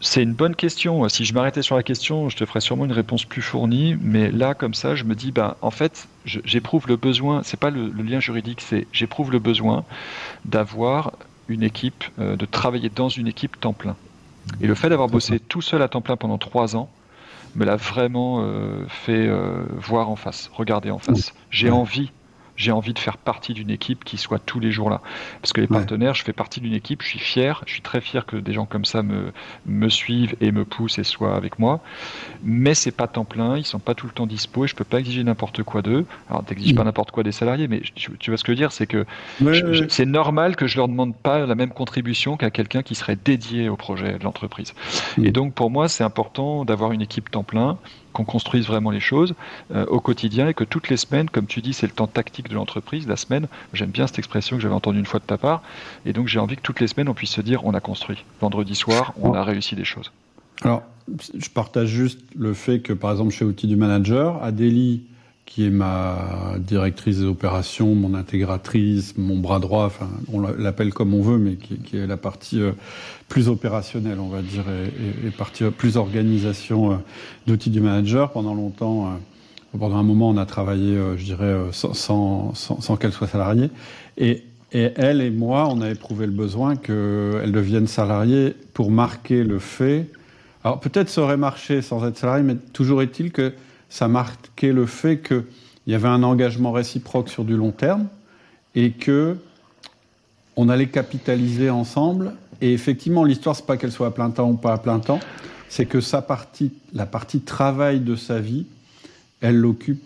Speaker 2: C'est une bonne question. Si je m'arrêtais sur la question, je te ferais sûrement une réponse plus fournie. Mais là, comme ça, je me dis, ben, en fait, j'éprouve le besoin. C'est pas le, le, lien juridique, c'est j'éprouve le besoin d'avoir une équipe, euh, de travailler dans une équipe temps plein. Et le fait d'avoir bossé tout seul à temps plein pendant trois ans me l'a vraiment euh, fait euh, voir en face, regarder en face. J'ai envie j'ai envie de faire partie d'une équipe qui soit tous les jours là. Parce que les partenaires, je fais partie d'une équipe, je suis fier, je suis très fier que des gens comme ça me, me suivent et me poussent et soient avec moi. Mais c'est pas temps plein, ils sont pas tout le temps dispo et je peux pas exiger n'importe quoi d'eux. Alors, t'exiges pas mm. n'importe quoi des salariés, mais tu, vois ce que je veux dire, c'est que c'est normal que je leur demande pas la même contribution qu'à quelqu'un qui serait dédié au projet de l'entreprise. Mm. Et donc, pour moi, c'est important d'avoir une équipe temps plein qu'on construise vraiment les choses euh, au quotidien et que toutes les semaines, comme tu dis, c'est le temps tactique de l'entreprise, la semaine, j'aime bien cette expression que j'avais entendue une fois de ta part, et donc j'ai envie que toutes les semaines on puisse se dire on a construit. Vendredi soir, on a réussi des choses.
Speaker 1: Alors, je partage juste le fait que par exemple chez Outils du Manager, Adélie qui est ma directrice des opérations, mon intégratrice, mon bras droit, enfin, on l'appelle comme on veut, mais qui, est la partie euh, plus opérationnelle, on va dire, et, partie euh, plus organisation euh, d'outils du manager. Pendant longtemps, pendant un moment, on a travaillé, je dirais, sans, sans, sans, qu'elle soit salariée. Et, et elle et moi, on a éprouvé le besoin qu'elle devienne salariée pour marquer le fait. Alors peut-être ça aurait marché sans être salariée, mais toujours est-il que ça marquait le fait qu'il y avait un engagement réciproque sur du long terme et que on allait capitaliser ensemble. Et effectivement, l'histoire, c'est pas qu'elle soit à plein temps ou pas à plein temps, c'est que sa partie, la partie travail de sa vie, elle l'occupe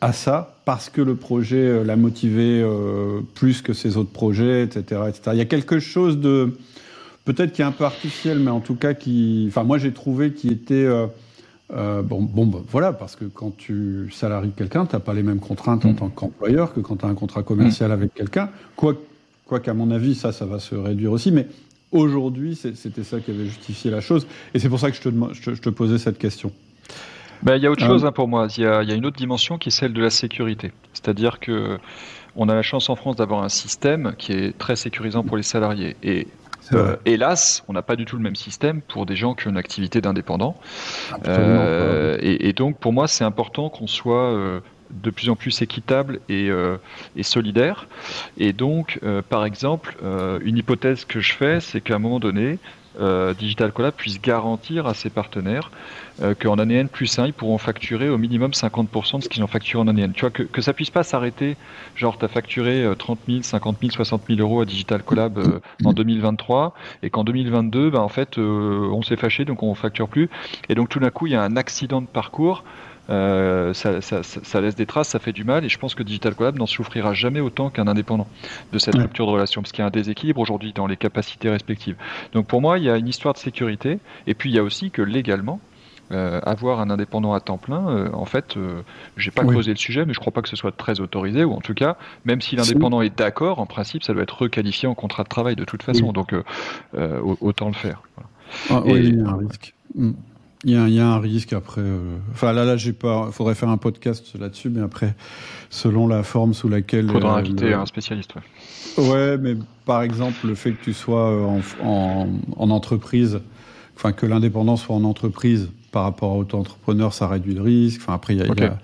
Speaker 1: à ça parce que le projet euh, l'a motivé euh, plus que ses autres projets, etc., etc. Il y a quelque chose de peut-être qui est un peu artificiel, mais en tout cas qui, enfin moi j'ai trouvé qui était euh, bon, bon bah, voilà, parce que quand tu salaries quelqu'un, tu n'as pas les mêmes contraintes en mm. tant qu'employeur que quand tu as un contrat commercial mm. avec quelqu'un. Quoi, qu'à mon avis, ça, ça va se réduire aussi. Mais aujourd'hui, c'était ça qui avait justifié la chose. Et c'est pour ça que je te, je te posais cette question.
Speaker 2: Ben, il y a autre chose hein, pour moi. Il y, a, une autre dimension qui est celle de la sécurité. C'est-à-dire que on a la chance en France d'avoir un système qui est très sécurisant pour les salariés. Et euh, hélas, on n'a pas du tout le même système pour des gens qui ont une activité d'indépendant. Euh, et, donc, pour moi, c'est important qu'on soit euh, de plus en plus équitable et, et solidaire. Et donc, par exemple, une hypothèse que je fais, c'est qu'à un moment donné, Digital Collab puisse garantir à ses partenaires euh, qu'en année N plus 1, ils pourront facturer au minimum 50% de ce qu'ils ont facturé en année N. Tu vois, que, que ça puisse pas s'arrêter, genre tu as facturé 30 000, 50 000, 60 000 euros à Digital Collab euh, en 2023, et qu'en 2022, ben, en fait, euh, on s'est fâché, donc on facture plus. Et donc tout d'un coup, il y a un accident de parcours. Euh, ça, ça, ça, laisse des traces, ça fait du mal, et je pense que Digital Collab n'en souffrira jamais autant qu'un indépendant de cette rupture de relation, parce qu'il y a un déséquilibre aujourd'hui dans les capacités respectives. Donc pour moi, il y a une histoire de sécurité, et puis il y a aussi que légalement, euh, avoir un indépendant à temps plein, euh, en fait, euh, j'ai pas creusé le sujet, mais je crois pas que ce soit très autorisé, ou en tout cas, même si l'indépendant est d'accord, en principe, ça doit être requalifié en contrat de travail de toute façon, donc autant le faire.
Speaker 1: Ah, oui, il y a un risque. Il y, a, un risque après. Enfin là, là, j'ai pas. Faudrait faire un podcast là-dessus, mais après, selon la forme sous laquelle.
Speaker 2: Faudra inviter un spécialiste.
Speaker 1: Ouais. ouais. mais par exemple, le fait que tu sois en, en entreprise, enfin que l'indépendant soit en entreprise par rapport à auto-entrepreneur, ça réduit le risque. Enfin, après, il y a.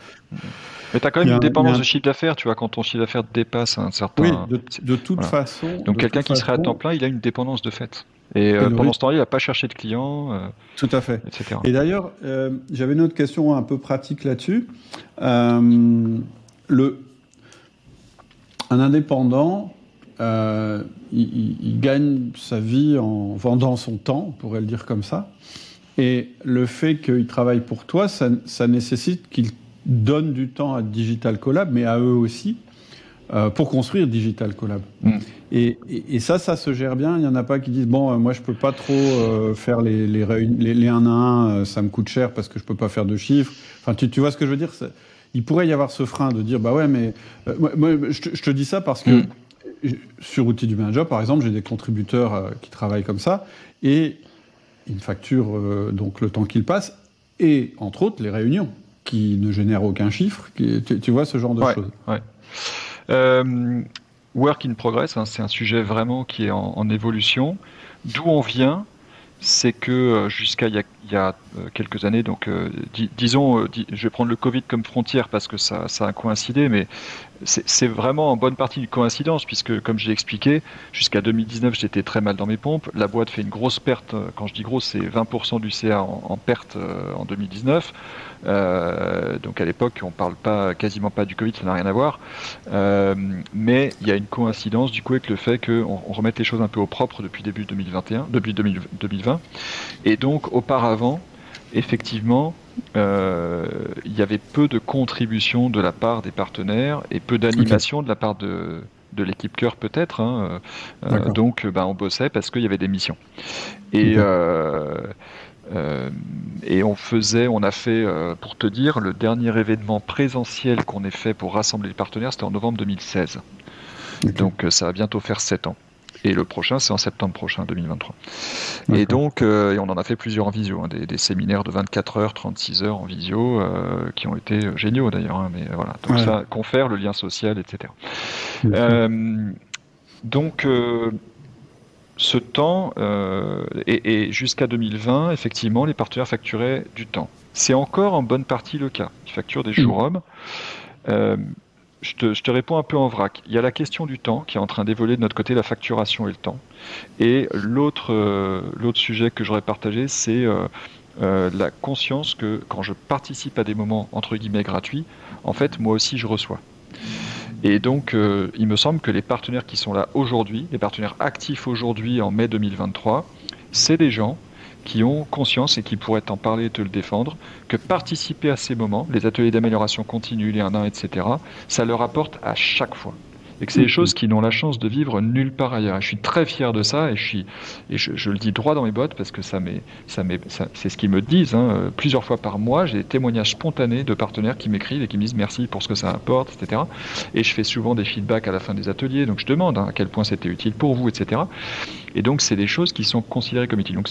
Speaker 2: mais tu as quand même une dépendance de chiffre d'affaires, tu vois, quand ton chiffre d'affaires dépasse un certain.
Speaker 1: Oui, de, toute façon.
Speaker 2: Donc quelqu'un qui serait à temps plein, il a une dépendance de fait. Et, euh, pendant ce temps-là, il n'a pas cherché de clients. Euh,
Speaker 1: Tout à fait. Etc. Et d'ailleurs, euh, j'avais une autre question un peu pratique là-dessus. le, un indépendant, il, il, gagne sa vie en vendant son temps, on pourrait le dire comme ça. Et le fait qu'il travaille pour toi, ça, nécessite qu'il donne du temps à Digital Collab, mais à eux aussi, pour construire Digital Collab. Mm. Et, ça, ça se gère bien. Il n'y en a pas qui disent bon, euh, moi je peux pas trop euh, faire les, les, les, les, 1 à 1, ça me coûte cher parce que je peux pas faire de chiffres. Enfin, tu, tu vois ce que je veux dire? Il pourrait y avoir ce frein de dire bah ouais, mais moi, je, te, dis ça parce que mm. sur Outils du Manager, par exemple, j'ai des contributeurs qui travaillent comme ça et une facture euh, donc le temps qu'il passe, et entre autres les réunions qui ne génèrent aucun chiffre. tu, vois ce genre de choses.
Speaker 2: Euh, work in progress, hein, c'est un sujet vraiment qui est en, évolution. D'où on vient, c'est que euh, jusqu'à il y a, quelques années, donc disons, je vais prendre le Covid comme frontière parce que ça, ça a coïncidé, mais c'est vraiment en bonne partie une coïncidence, puisque comme j'ai expliqué, jusqu'à 2019, j'étais très mal dans mes pompes. La boîte fait une grosse perte, euh, quand je dis grosse, c'est 20% du CA en, perte euh, en 2019. Euh, donc à l'époque, on parle pas quasiment pas du Covid, ça n'a rien à voir. mais il y a une coïncidence du coup avec le fait qu'on on remette les choses un peu au propre depuis début 2021, depuis 2020. Et donc auparavant, effectivement, il y avait peu de contributions de la part des partenaires et peu d'animation de la part de, de l'équipe cœur peut-être. Hein. Euh, donc bah, on bossait parce qu'il y avait des missions. Et, euh, et on faisait, on a fait, pour te dire, le dernier événement présentiel qu'on ait fait pour rassembler les partenaires, c'était en novembre 2016. Donc ça va bientôt faire 7 ans. Et le prochain, c'est en septembre prochain, 2023. Et donc, euh, et on en a fait plusieurs en visio, hein, des, séminaires de 24 heures, 36 heures en visio, euh, qui ont été géniaux d'ailleurs. Hein, mais voilà, donc ça confère le lien social, etc. Euh, donc, ce temps, et, jusqu'à 2020, effectivement, les partenaires facturaient du temps. C'est encore en bonne partie le cas. Ils facturent des jours hommes je te, réponds un peu en vrac. Il y a la question du temps qui est en train d'évoluer de notre côté, la facturation et le temps. Et l'autre euh, sujet que j'aurais partagé, c'est euh, la conscience que quand je participe à des moments entre guillemets gratuits, en fait, moi aussi, je reçois. Et donc, il me semble que les partenaires qui sont là aujourd'hui, les partenaires actifs aujourd'hui en mai 2023, c'est des gens qui ont conscience et qui pourraient t'en parler et te le défendre, que participer à ces moments, les ateliers d'amélioration continue, les 1 1, etc., ça leur apporte à chaque fois et que c'est des choses qui n'ont la chance de vivre nulle part ailleurs. je suis très fier de ça et je suis et je, le dis droit dans mes bottes parce que ça ça c'est ce qu'ils me disent hein. plusieurs fois par mois. J'ai des témoignages spontanés de partenaires qui m'écrivent et qui me disent merci pour ce que ça apporte, etc. Et je fais souvent des feedbacks à la fin des ateliers, donc je demande hein, à quel point c'était utile pour vous, etc. Et donc c'est des choses qui sont considérées comme utiles. Donc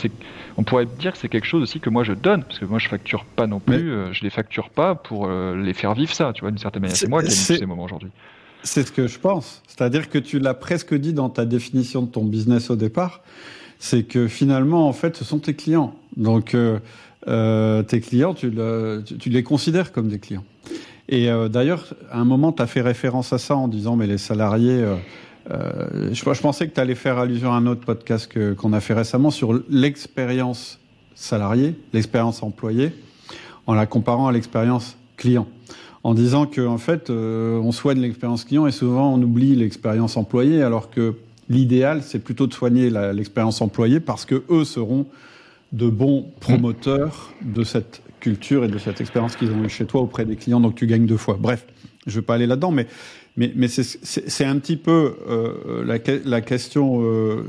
Speaker 2: on pourrait dire que c'est quelque chose aussi que moi je donne parce que moi je facture pas non plus, euh, je les facture pas pour euh, les faire vivre ça, tu vois, d'une certaine manière. C'est moi qui ai ces moments aujourd'hui.
Speaker 1: C'est ce que je pense. C'est-à-dire que tu l'as presque dit dans ta définition de ton business au départ. C'est que finalement, en fait, ce sont tes clients. Donc, euh, euh tes clients, tu, le, tu, les considères comme des clients. Et euh, d'ailleurs, à un moment, tu as fait référence à ça en disant, mais les salariés, euh, euh je, je, pensais que tu allais faire allusion à un autre podcast qu'on a fait récemment sur l'expérience salariée, l'expérience employée, en la comparant à l'expérience client en disant que en fait, euh, on soigne l'expérience client et souvent on oublie l'expérience employée, alors que l'idéal, c'est plutôt de soigner l'expérience employée parce que eux seront de bons promoteurs de cette culture et de cette expérience qu'ils ont eu chez toi auprès des clients, donc tu gagnes deux fois. Bref, je ne vais pas aller là-dedans, mais mais, mais c'est un petit peu euh, la, la, question, euh,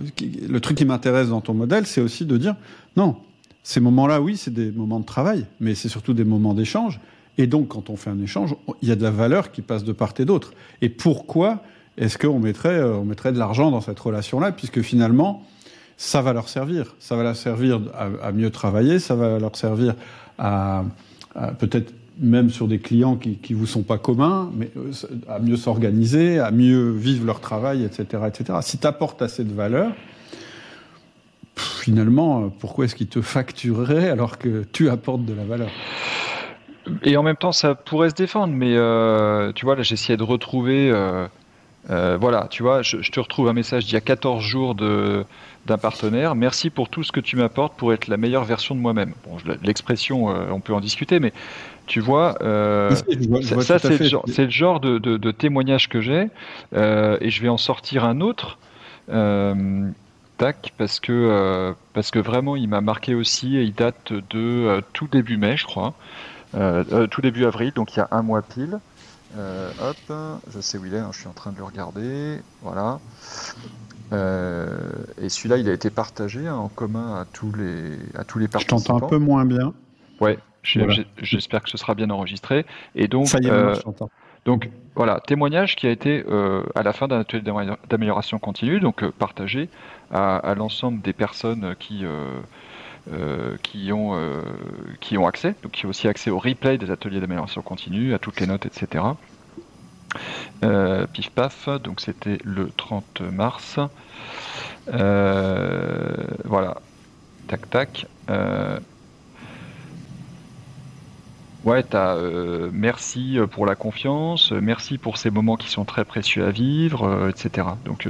Speaker 1: le truc qui m'intéresse dans ton modèle, c'est aussi de dire non, ces moments-là, oui, c'est des moments de travail, mais c'est surtout des moments d'échange. Et donc, quand on fait un échange, il y a de la valeur qui passe de part et d'autre. Et pourquoi est-ce qu'on mettrait, euh, on mettrait de l'argent dans cette relation-là, puisque finalement, ça va leur servir. Ça va leur servir à, mieux travailler, ça va leur servir à, peut-être même sur des clients qui ne vous sont pas communs, mais euh, à mieux s'organiser, à mieux vivre leur travail, etc. etc. Si tu apportes assez de valeur, finalement, pourquoi est-ce qu'ils te factureraient alors que tu apportes de la valeur?
Speaker 2: Et en même temps, ça pourrait se défendre, mais euh, tu vois, là, j'essayais de retrouver. Euh, euh, voilà, tu vois, je, te retrouve un message d'il y a 14 jours d'un partenaire. Merci pour tout ce que tu m'apportes pour être la meilleure version de moi-même. Bon, l'expression, on peut en discuter, mais tu vois, ça, c'est le, genre de, de témoignage que j'ai, et je vais en sortir un autre. tac, parce que, parce que vraiment, il m'a marqué aussi, et il date de tout début mai, je crois. Euh, euh, tout début avril, donc il y a un mois pile. Euh, hop, je sais où il est, hein, je suis en train de le regarder. Voilà. et celui-là, il a été partagé hein, en commun à tous les, à tous les participants.
Speaker 1: Je t'entends un peu moins bien.
Speaker 2: Ouais, j'espère que ce sera bien enregistré. Et donc,
Speaker 1: Ça y est,
Speaker 2: donc voilà, témoignage qui a été à la fin d'un atelier d'amélioration continue, donc partagé à, à l'ensemble des personnes qui, euh, qui, ont, euh, qui ont accès, donc qui ont aussi accès au replay des ateliers d'amélioration continue, à toutes les notes, etc. Euh, pif paf, donc c'était le 30 mars. voilà, tac tac. Ouais, t'as euh, merci euh, pour la confiance, euh, merci pour ces moments qui sont très précieux à vivre, etc. Donc,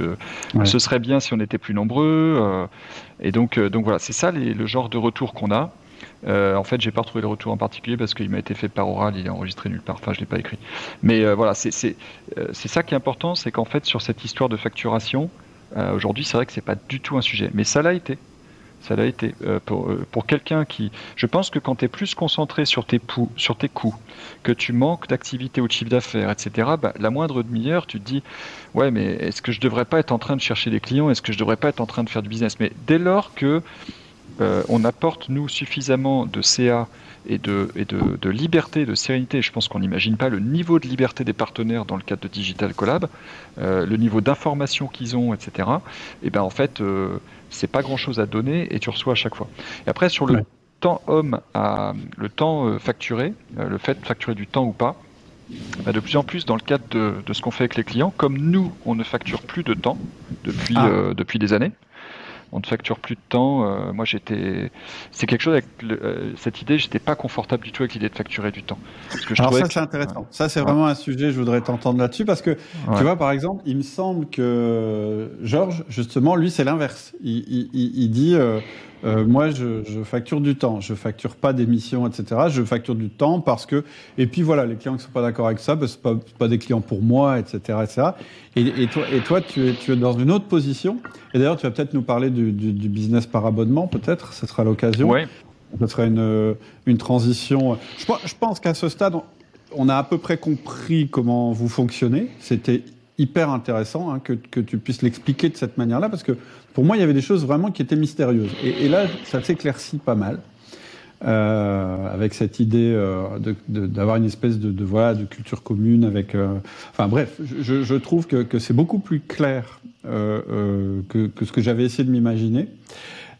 Speaker 2: ce serait bien si on était plus nombreux. et donc, donc voilà, c'est ça le genre de retour qu'on a. en fait, j'ai pas retrouvé le retour en particulier parce qu'il m'a été fait par oral, il est enregistré nulle part. Enfin, je l'ai pas écrit. Mais voilà, c'est ça qui est important, c'est qu'en fait, sur cette histoire de facturation, aujourd'hui, c'est vrai que c'est pas du tout un sujet, mais ça l'a été. Ça l'a été. Euh, pour, euh, pour quelqu'un qui. Je pense que quand tu es plus concentré sur tes, pou, sur tes coûts, que tu manques d'activité ou de chiffre d'affaires, etc., bah, la moindre demi-heure, tu te dis Ouais, mais est-ce que je devrais pas être en train de chercher des clients? Est-ce que je devrais pas être en train de faire du business? Mais dès lors que euh, on apporte, nous, suffisamment de CA et de, et de, de liberté, de sérénité. Je pense qu'on n'imagine pas le niveau de liberté des partenaires dans le cadre de Digital Collab, euh, le niveau d'information qu'ils ont, etc. Et ben en fait, euh, c'est pas grand chose à donner et tu reçois à chaque fois. Et après, sur le temps homme, à, le temps euh, facturé, euh, le fait de facturer du temps ou pas, bah, de plus en plus dans le cadre de, de ce qu'on fait avec les clients, comme nous, on ne facture plus de temps depuis, ah. euh, depuis des années, on ne facture plus de temps. Euh, moi, j'étais, c'est quelque chose avec euh, cette idée, j'étais pas confortable du tout avec l'idée de facturer du temps.
Speaker 1: Parce que je Alors ça, c'est intéressant. Ça, c'est vraiment un sujet. Je voudrais t'entendre là-dessus parce que tu vois, par exemple, il me semble que Georges, justement, lui, c'est l'inverse. Il, il, il, dit. Euh, euh, moi, je, je, facture du temps. Je facture pas d'émissions, etc. Je facture du temps parce que. Et puis voilà, les clients qui sont pas d'accord avec ça, ben, c'est pas, pas des clients pour moi, etc., etc. Et, et toi, et toi, tu es, tu es dans une autre position. Et d'ailleurs, tu vas peut-être nous parler du, du, du business par abonnement, peut-être. Ce sera l'occasion.
Speaker 2: Oui.
Speaker 1: Ce serait une, une transition. Je, je pense qu'à ce stade, on a à peu près compris comment vous fonctionnez. C'était hyper intéressant hein, que, que, tu puisses l'expliquer de cette manière-là, parce que pour moi, il y avait des choses vraiment qui étaient mystérieuses. Et, et là, ça s'éclaircit pas mal. Euh, avec cette idée euh, d'avoir une espèce de, de, voilà, de culture commune. Avec, euh, enfin bref, je, je trouve que, que c'est beaucoup plus clair euh, euh, que, que, ce que j'avais essayé de m'imaginer.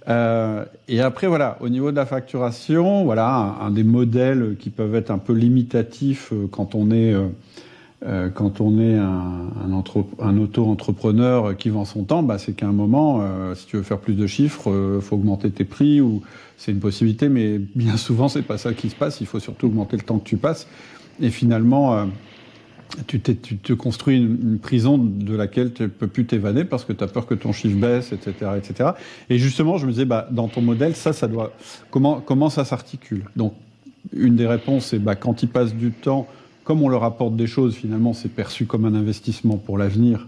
Speaker 1: Euh, et après, voilà, au niveau de la facturation, voilà, un, un, des modèles qui peuvent être un peu limitatifs quand on est euh, quand on est un, auto-entrepreneur qui vend son temps, bah, c'est qu'à un moment, euh, si tu veux faire plus de chiffres, euh, faut augmenter tes prix ou c'est une possibilité, mais bien souvent c'est pas ça qui se passe. Il faut surtout augmenter le temps que tu passes. Et finalement, euh, tu, te construis une, prison de laquelle tu peux plus t'évader parce que tu as peur que ton chiffre baisse, etc., etc. Et justement, je me disais, bah, dans ton modèle, ça, ça doit comment comment ça s'articule? Donc, une des réponses, c'est bah, quand il passe du temps comme on leur apporte des choses, finalement, c'est perçu comme un investissement pour l'avenir,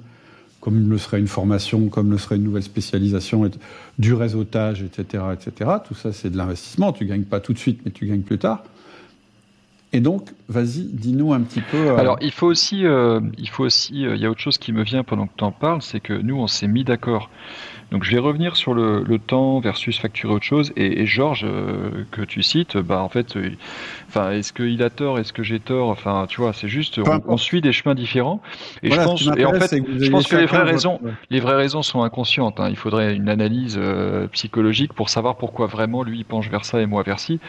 Speaker 1: comme le serait une formation, comme le serait une nouvelle spécialisation, du réseautage, etc., etc. Tout ça, c'est de l'investissement. Tu gagnes pas tout de suite, mais tu gagnes plus tard. Et donc, vas-y, dis-nous un petit peu.
Speaker 2: Euh... Alors, il faut aussi, euh, il faut aussi, euh, il y a autre chose qui me vient pendant que tu en parles, c'est que nous, on s'est mis d'accord donc je vais revenir sur le, le temps versus facturer autre chose. Et, et Georges, euh, que tu cites, bah en fait, euh, enfin, est-ce qu'il a tort, est-ce que j'ai tort? Enfin, tu vois, c'est juste, on, on, suit des chemins différents. Et voilà, je pense, et en fait, je pense que les vraies raisons, votre... les vraies raisons sont inconscientes. Hein. Il faudrait une analyse euh, psychologique pour savoir pourquoi vraiment lui il penche vers ça et moi vers ci.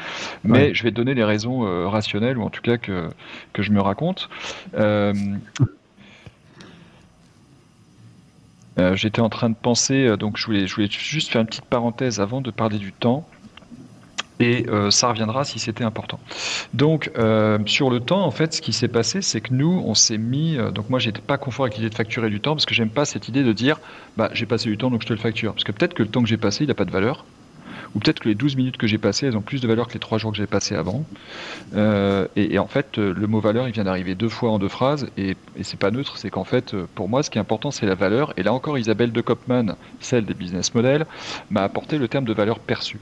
Speaker 2: Mais ouais. je vais te donner les raisons euh, rationnelles ou en tout cas que que je me raconte. Euh, J'étais en train de penser, euh, donc je voulais, je voulais juste faire une petite parenthèse avant de parler du temps. Et euh, ça reviendra si c'était important. Donc sur le temps, en fait, ce qui s'est passé, c'est que nous, on s'est mis. Donc moi, j'étais pas confort avec l'idée de facturer du temps parce que j'aime pas cette idée de dire, bah j'ai passé du temps, donc je te le facture. Parce que peut-être que le temps que j'ai passé, il n'a pas de valeur ou peut-être que les 12 minutes que j'ai passées, elles ont plus de valeur que les 3 jours que j'ai passés avant. Euh, et, et, en fait, le mot valeur, il vient d'arriver deux fois en deux phrases, et, et c'est pas neutre, c'est qu'en fait, pour moi, ce qui est important, c'est la valeur. Et là encore, Isabelle de Kopman, celle des business models, m'a apporté le terme de valeur perçue.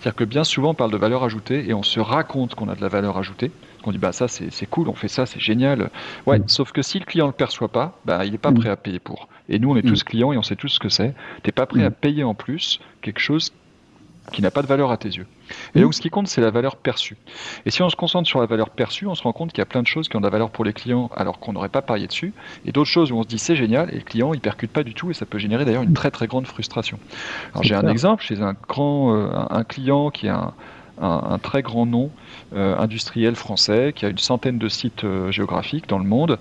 Speaker 2: C'est-à-dire que bien souvent on parle de valeur ajoutée et on se raconte qu'on a de la valeur ajoutée. On dit bah ça c'est cool, on fait ça, c'est génial. Ouais, mmh. sauf que si le client le perçoit pas, bah il n'est pas mmh. prêt à payer pour. Et nous on est mmh. tous clients et on sait tous ce que c'est. T'es pas prêt à payer en plus quelque chose qui n'a pas de valeur à tes yeux. Et donc, ce qui compte, c'est la valeur perçue. Et si on se concentre sur la valeur perçue, on se rend compte qu'il y a plein de choses qui ont de la valeur pour les clients alors qu'on n'aurait pas parié dessus, et d'autres choses où on se dit c'est génial, et le client, il percute pas du tout, et ça peut générer d'ailleurs une très très grande frustration. Alors, j'ai un exemple chez un grand, euh, un client qui a un, un, un, très grand nom euh, industriel français qui a une centaine de sites euh, géographiques dans le monde,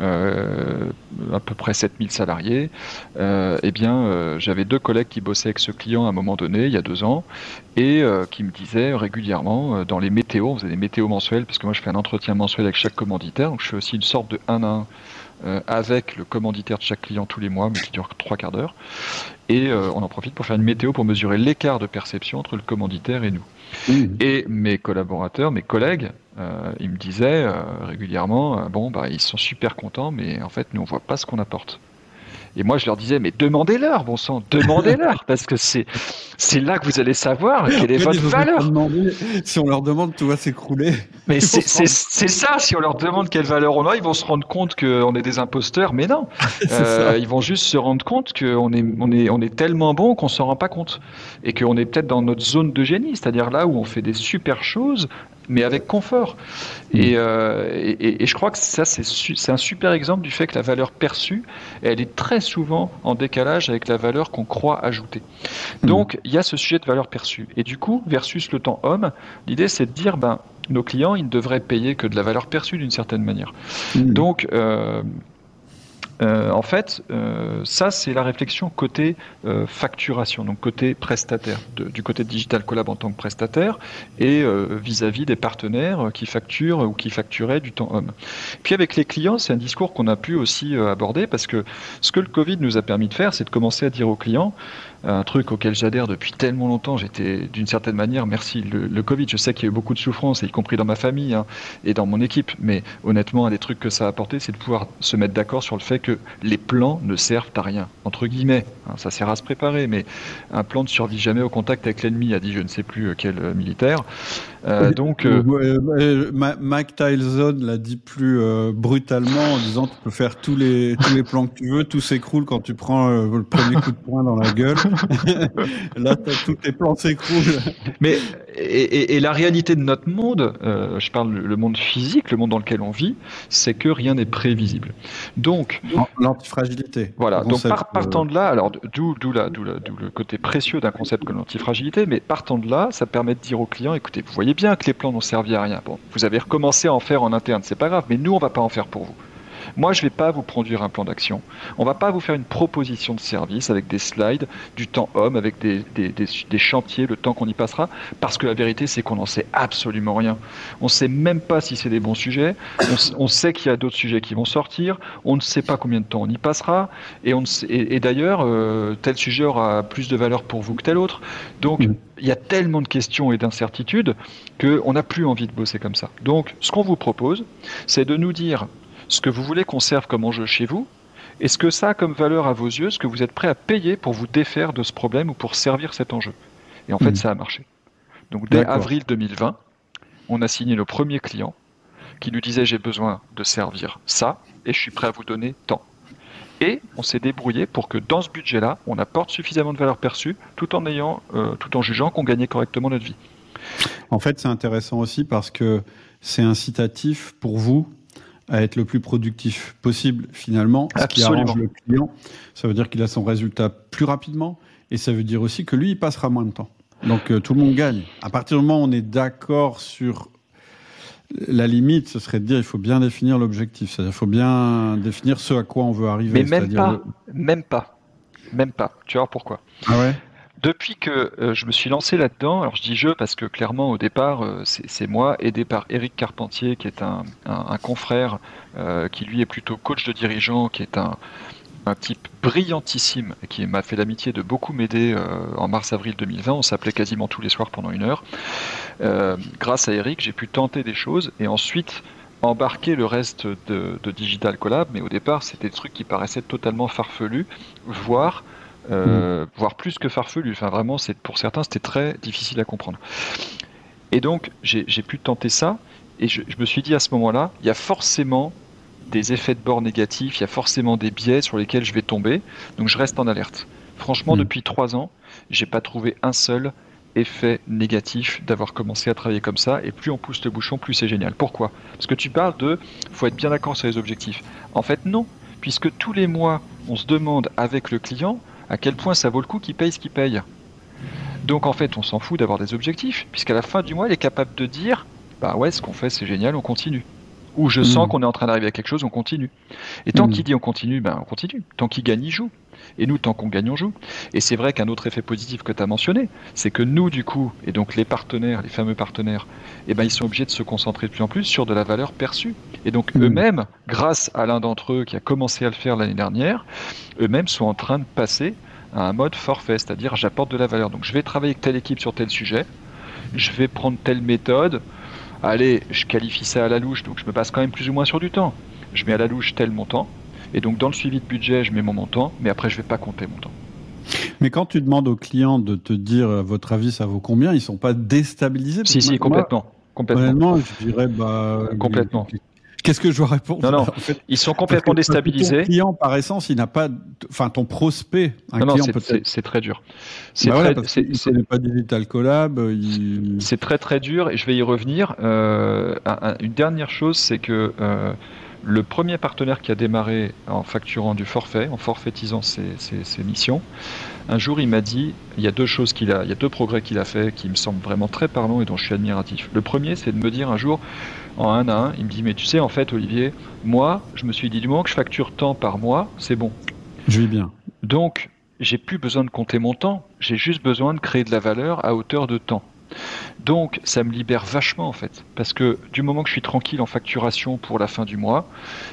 Speaker 2: euh, à peu près 7000 salariés. Eh bien, j'avais deux collègues qui bossaient avec ce client à un moment donné, il y a deux ans, et qui me disaient régulièrement dans les météos, on faisait des météos mensuels, parce que moi je fais un entretien mensuel avec chaque commanditaire, donc je fais aussi une sorte de 1 à 1 euh, avec le commanditaire de chaque client tous les mois, mais qui dure trois quarts d'heure. Et euh, on en profite pour faire une météo pour mesurer l'écart de perception entre le commanditaire et nous. Mmh. Et mes collaborateurs, mes collègues, euh, ils me disaient régulièrement, bon, bah, ils sont super contents, mais en fait, nous, on voit pas ce qu'on apporte. Et moi, je leur disais, mais demandez-leur, bon sang, demandez-leur, parce que c'est, c'est là que vous allez savoir quelle est votre valeur.
Speaker 1: Demander, si on leur demande, tout va s'écrouler.
Speaker 2: Mais c'est, ça, si on leur demande quelle valeur on a, ils vont se rendre compte qu'on est des imposteurs, mais non. euh, ils vont juste se rendre compte qu'on est, on est, on est tellement bon qu'on s'en rend pas compte. Et qu'on est peut-être dans notre zone de génie, c'est-à-dire là où on fait des super choses mais avec confort. Et, euh, et, et, je crois que ça, c'est un super exemple du fait que la valeur perçue, elle est très souvent en décalage avec la valeur qu'on croit ajouter. Donc, il y a ce sujet de valeur perçue. Et du coup, versus le temps homme, l'idée, c'est de dire, ben, nos clients, ils ne devraient payer que de la valeur perçue d'une certaine manière. Mmh. Donc, euh, euh, en fait, euh, ça c'est la réflexion côté euh, facturation, donc côté prestataire, du côté Digital Collab en tant que prestataire et vis-à-vis des partenaires qui facturent ou qui facturaient du temps homme. Puis avec les clients, c'est un discours qu'on a pu aussi aborder parce que ce que le Covid nous a permis de faire, c'est de commencer à dire aux clients, un truc auquel j'adhère depuis tellement longtemps. J'étais d'une certaine manière, merci le, Covid, je sais qu'il y a eu beaucoup de souffrance, y compris dans ma famille hein, et dans mon équipe, mais honnêtement, un des trucs que ça a apporté, c'est de pouvoir se mettre d'accord sur le fait que les plans ne servent à rien, entre guillemets. Hein, ça sert à se préparer, mais un plan ne survit jamais au contact avec l'ennemi, a dit je ne sais plus quel militaire.
Speaker 1: Euh, donc, euh, Mike Tyson l'a dit plus euh, brutalement en disant tu peux faire tous les tous les plans que tu veux, tout s'écroule quand tu prends le premier coup de poing dans la gueule. Là, tous tes plans s'écroulent.
Speaker 2: Mais et, et, la réalité de notre monde, je parle le monde physique, le monde dans lequel on vit, c'est que rien n'est prévisible. Donc
Speaker 1: l'antifragilité.
Speaker 2: Voilà. Donc partant de là, alors d'où d'où d'où le côté précieux d'un concept comme l'antifragilité, mais partant de là, ça permet de dire aux clients écoutez, vous voyez bien que les plans n'ont servi à rien. Bon, vous avez recommencé à en faire en interne, c'est pas grave, mais nous, on va pas en faire pour vous. Moi, je ne vais pas vous produire un plan d'action. On ne va pas vous faire une proposition de service avec des slides, du temps homme, avec des, des, chantiers, le temps qu'on y passera, parce que la vérité, c'est qu'on n'en sait absolument rien. On ne sait même pas si c'est des bons sujets. On, sait qu'il y a d'autres sujets qui vont sortir. On ne sait pas combien de temps on y passera. Et, et, d'ailleurs, euh, tel sujet aura plus de valeur pour vous que tel autre. Donc, mm. il y a tellement de questions et d'incertitudes qu'on n'a plus envie de bosser comme ça. Donc, ce qu'on vous propose, c'est de nous dire ce que vous voulez qu'on serve comme enjeu chez vous, est-ce que ça a comme valeur à vos yeux ce que vous êtes prêt à payer pour vous défaire de ce problème ou pour servir cet enjeu? Et en fait, hmm. ça a marché. Donc dès avril 2020, on a signé nos premiers clients qui nous disaient j'ai besoin de servir ça et je suis prêt à vous donner tant. Et on s'est débrouillé pour que dans ce budget-là, on apporte suffisamment de valeur perçue tout en ayant, euh, tout en jugeant qu'on gagnait correctement notre vie.
Speaker 1: En fait, c'est intéressant aussi parce que c'est incitatif pour vous à être le plus productif possible finalement, ce qui arrange le client. Ça veut dire qu'il a son résultat plus rapidement et ça veut dire aussi que lui, il passera moins de temps. Donc euh, tout le monde gagne. À partir du moment où on est d'accord sur la limite, ce serait de dire il faut bien définir l'objectif. C'est-à-dire il faut bien définir ce à quoi on veut arriver.
Speaker 2: Mais même pas, même pas, même pas. Tu vois pourquoi
Speaker 1: Ah ouais?
Speaker 2: Depuis que euh, je me suis lancé là-dedans, alors je dis je parce que clairement au départ euh, c'est moi, aidé par Eric Carpentier qui est un, confrère euh, qui lui est plutôt coach de dirigeant, qui est un, type brillantissime qui m'a fait l'amitié de beaucoup m'aider en mars-avril 2020. On s'appelait quasiment tous les soirs pendant une heure. grâce à Eric, j'ai pu tenter des choses et ensuite embarquer le reste de, de Digital Collab, mais au départ c'était des trucs qui paraissaient totalement farfelus, voire euh, voire plus que farfelu. Enfin, vraiment, c'est pour certains, c'était très difficile à comprendre. Et donc, j'ai pu tenter ça, et je, me suis dit à ce moment-là, il y a forcément des effets de bord négatifs, il y a forcément des biais sur lesquels je vais tomber, donc je reste en alerte. Franchement, mm. depuis trois ans, j'ai pas trouvé un seul effet négatif d'avoir commencé à travailler comme ça, et plus on pousse le bouchon, plus c'est génial. Pourquoi? Parce que tu parles de, faut être bien d'accord sur les objectifs. En fait, non, puisque tous les mois, on se demande avec le client, à quel point ça vaut le coup qu'il paye ce qu'il paye. Donc en fait, on s'en fout d'avoir des objectifs, puisqu'à la fin du mois, il est capable de dire Bah ouais, ce qu'on fait, c'est génial, on continue. Ou je sens hmm. qu'on est en train d'arriver à quelque chose, on continue. Et tant hmm. qu'il dit on continue, ben on continue. Tant qu'il gagne, il joue. Et nous, tant qu'on gagne, on joue. Et c'est vrai qu'un autre effet positif que tu as mentionné, c'est que nous, du coup, et donc les partenaires, les fameux partenaires, eh ben, ils sont obligés de se concentrer de plus en plus sur de la valeur perçue. Et donc hmm. eux-mêmes, grâce à l'un d'entre eux qui a commencé à le faire l'année dernière, eux-mêmes sont en train de passer à un mode forfait, c'est-à-dire j'apporte de la valeur. Donc je vais travailler avec telle équipe sur tel sujet, je vais prendre telle méthode, allez, je qualifie ça à la louche, donc je me passe quand même plus ou moins sur du temps. Je mets à la louche tel montant, et donc dans le suivi de budget, je mets mon montant, mais après je vais pas compter mon temps.
Speaker 1: Mais quand tu demandes aux clients de te dire, à votre avis, ça vaut combien, ils sont pas déstabilisés
Speaker 2: Si, si, complètement. complètement.
Speaker 1: Honnêtement, je dirais, bah.
Speaker 2: Complètement.
Speaker 1: Qu'est-ce que je dois répondre
Speaker 2: Non, non, ils sont complètement déstabilisés. Ton
Speaker 1: client, par essence, il n'a pas. Enfin, ton prospect,
Speaker 2: un non, client peut-être. C'est très dur.
Speaker 1: C'est bah très. pas digital collab.
Speaker 2: C'est très très dur et je vais y revenir. Euh, une dernière chose, c'est que. Euh, Le premier partenaire qui a démarré en facturant du forfait, en forfaitisant ses, ses, missions, un jour il m'a dit, il y a deux choses qu'il a, il y a deux progrès qu'il a fait qui me semblent vraiment très parlants et dont je suis admiratif. Le premier, c'est de me dire un jour, en un à un, il me dit, mais tu sais, en fait, Olivier, moi, je me suis dit, du moment que je facture tant par mois, c'est bon.
Speaker 1: Je vis bien.
Speaker 2: Donc, j'ai plus besoin de compter mon temps, j'ai juste besoin de créer de la valeur à hauteur de temps. Donc ça me libère vachement en fait, parce que du moment que je suis tranquille en facturation pour la fin du mois,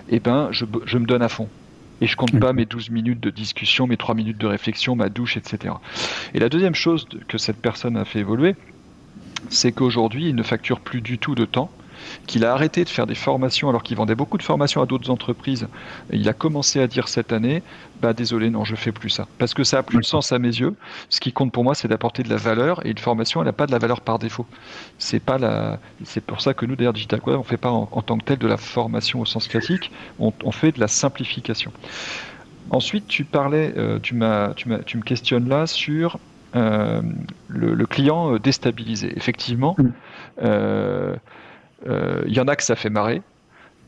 Speaker 2: eh ben je, me donne à fond. Et je compte pas mes 12 minutes de discussion, mes 3 minutes de réflexion, ma douche, etc. Et la deuxième chose que cette personne a fait évoluer, c'est qu'aujourd'hui, il ne facture plus du tout de temps qu'il a arrêté de faire des formations alors qu'il vendait beaucoup de formations à d'autres entreprises. il a commencé à dire cette année, bah désolé, non, je fais plus ça. Parce que ça a plus de sens à mes yeux. Ce qui compte pour moi, c'est d'apporter de la valeur et une formation, elle n'a pas de la valeur par défaut. C'est pas la, c'est pour ça que nous, d'ailleurs, Digital Code, on fait pas en, tant que tel de la formation au sens classique, on, fait de la simplification. Ensuite, tu parlais, euh, tu, m'as, tu, m'as, tu me questionnes là sur euh, le, client euh, déstabilisé. Effectivement, euh, il euh, y en a que ça fait marrer.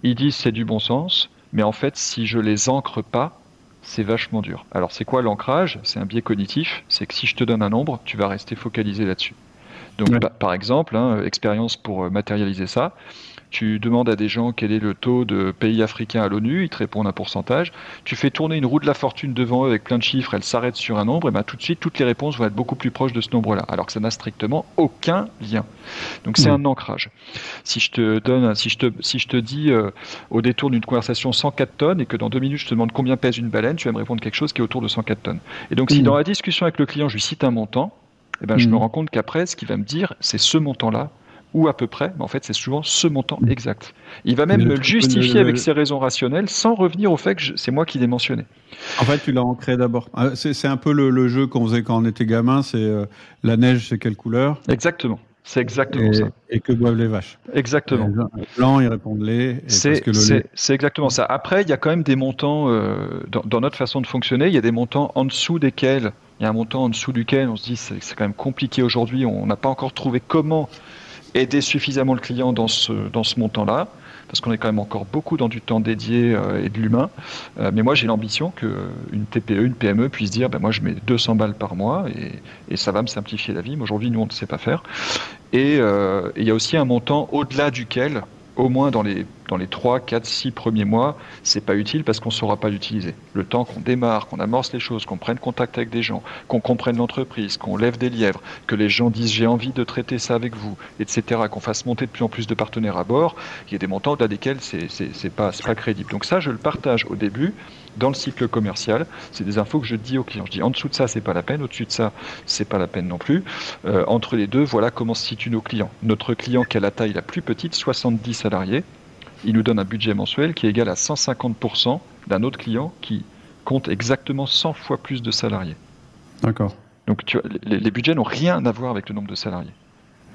Speaker 2: Ils disent c'est du bon sens, mais en fait, si je les ancre pas, c'est vachement dur. Alors, c'est quoi l'ancrage? C'est un biais cognitif. C'est que si je te donne un nombre, tu vas rester focalisé là-dessus. Donc, par exemple, hein, expérience pour euh, matérialiser ça, tu demandes à des gens quel est le taux de pays africains à l'ONU, ils te répondent un pourcentage. Tu fais tourner une roue de la fortune devant eux avec plein de chiffres, elle s'arrête sur un nombre, et ben tout de suite, toutes les réponses vont être beaucoup plus proches de ce nombre-là, alors que ça n'a strictement aucun lien. Donc c'est un ancrage. Si je te donne, si je te, si je te dis euh, au détour d'une conversation 104 tonnes et que dans deux minutes je te demande combien pèse une baleine, tu vas me répondre quelque chose qui est autour de 104 tonnes. Et donc si dans la discussion avec le client je lui cite un montant, eh ben, je me rends compte qu'après, ce qu'il va me dire, c'est ce montant-là ou à peu près, mais en fait c'est souvent ce montant exact. Il va même me le justifier avec ses raisons rationnelles sans revenir au fait que c'est moi qui l'ai mentionné.
Speaker 1: En fait, tu l'as ancré d'abord. Ah, c'est un peu le, jeu qu'on faisait quand on était gamin, c'est euh, la neige, c'est quelle couleur?
Speaker 2: Exactement. C'est exactement
Speaker 1: ça. Et que boivent les vaches?
Speaker 2: Exactement.
Speaker 1: Blanc, ils répondent les.
Speaker 2: C'est exactement ça. Après, il y a quand même des montants, euh, dans, dans, notre façon de fonctionner, il y a des montants en dessous desquels, il y a un montant en dessous duquel on se dit c'est quand même compliqué aujourd'hui, on n'a pas encore trouvé comment aider suffisamment le client dans ce, dans ce montant-là, parce qu'on est quand même encore beaucoup dans du temps dédié euh, et de l'humain. Euh, mais moi, j'ai l'ambition qu'une TPE, une PME puisse dire, ben, moi, je mets 200 balles par mois et, ça va me simplifier la vie. Mais aujourd'hui, nous, on ne sait pas faire. Euh, et il y a aussi un montant au-delà duquel au moins dans les, dans les 3, 4, 6 premiers mois, c'est pas utile parce qu'on ne saura pas l'utiliser. Le temps qu'on démarre, qu'on amorce les choses, qu'on prenne contact avec des gens, qu'on comprenne l'entreprise, qu'on lève des lièvres, que les gens disent j'ai envie de traiter ça avec vous, etc., qu'on fasse monter de plus en plus de partenaires à bord, il y a des montants au-delà desquels c'est pas, pas crédible. Donc ça, je le partage au début dans le cycle commercial. C'est des infos que je dis aux clients. Je dis en dessous de ça, c'est pas la peine, au-dessus de ça, c'est pas la peine non plus. Euh, entre les deux, voilà comment se situent nos clients. Notre client qui a la taille la plus petite, 70 salariés, il nous donne un budget mensuel qui est égal à 150% d'un autre client qui compte exactement 100 fois plus de salariés.
Speaker 1: D'accord.
Speaker 2: Donc tu les, budgets n'ont rien à voir avec le nombre de salariés.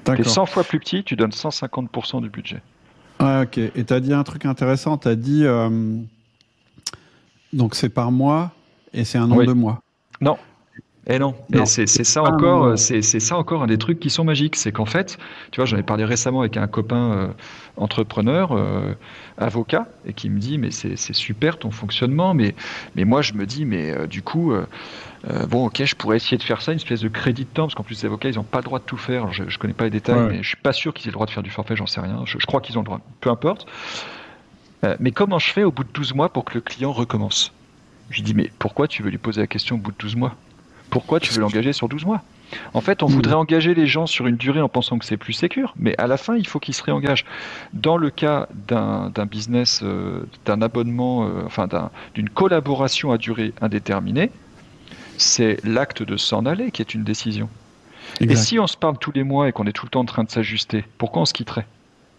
Speaker 2: Tu es 100 fois plus petit, tu donnes 150% du budget.
Speaker 1: Ah, ok. Et tu as dit un truc intéressant, tu as dit euh, donc c'est par mois et c'est un nombre de mois.
Speaker 2: Non. Et non, c'est ça encore, c'est ça encore un des trucs qui sont magiques, c'est qu'en fait, tu vois, j'en ai parlé récemment avec un copain euh, entrepreneur, euh, avocat, et qui me dit mais c'est super ton fonctionnement, mais mais moi je me dis mais euh, du coup bon ok je pourrais essayer de faire ça une espèce de crédit de temps parce qu'en plus les avocats ils n'ont pas le droit de tout faire, je, ne connais pas les détails, mais je suis pas sûr qu'ils aient le droit de faire du forfait, j'en sais rien, je, je crois qu'ils ont le droit, peu importe. Euh, mais comment je fais au bout de 12 mois pour que le client recommence? Je lui dis, mais pourquoi tu veux lui poser la question au bout de 12 mois? Pourquoi tu veux l'engager sur 12 mois? En fait, on voudrait engager les gens sur une durée en pensant que c'est plus sécur, mais à la fin, il faut qu'ils se réengagent. Dans le cas d'un business, euh, d'un abonnement, euh, enfin d'une collaboration à durée indéterminée, c'est l'acte de s'en aller qui est une décision. Et si on se parle tous les mois et qu'on est tout le temps en train de s'ajuster, pourquoi on se quitterait?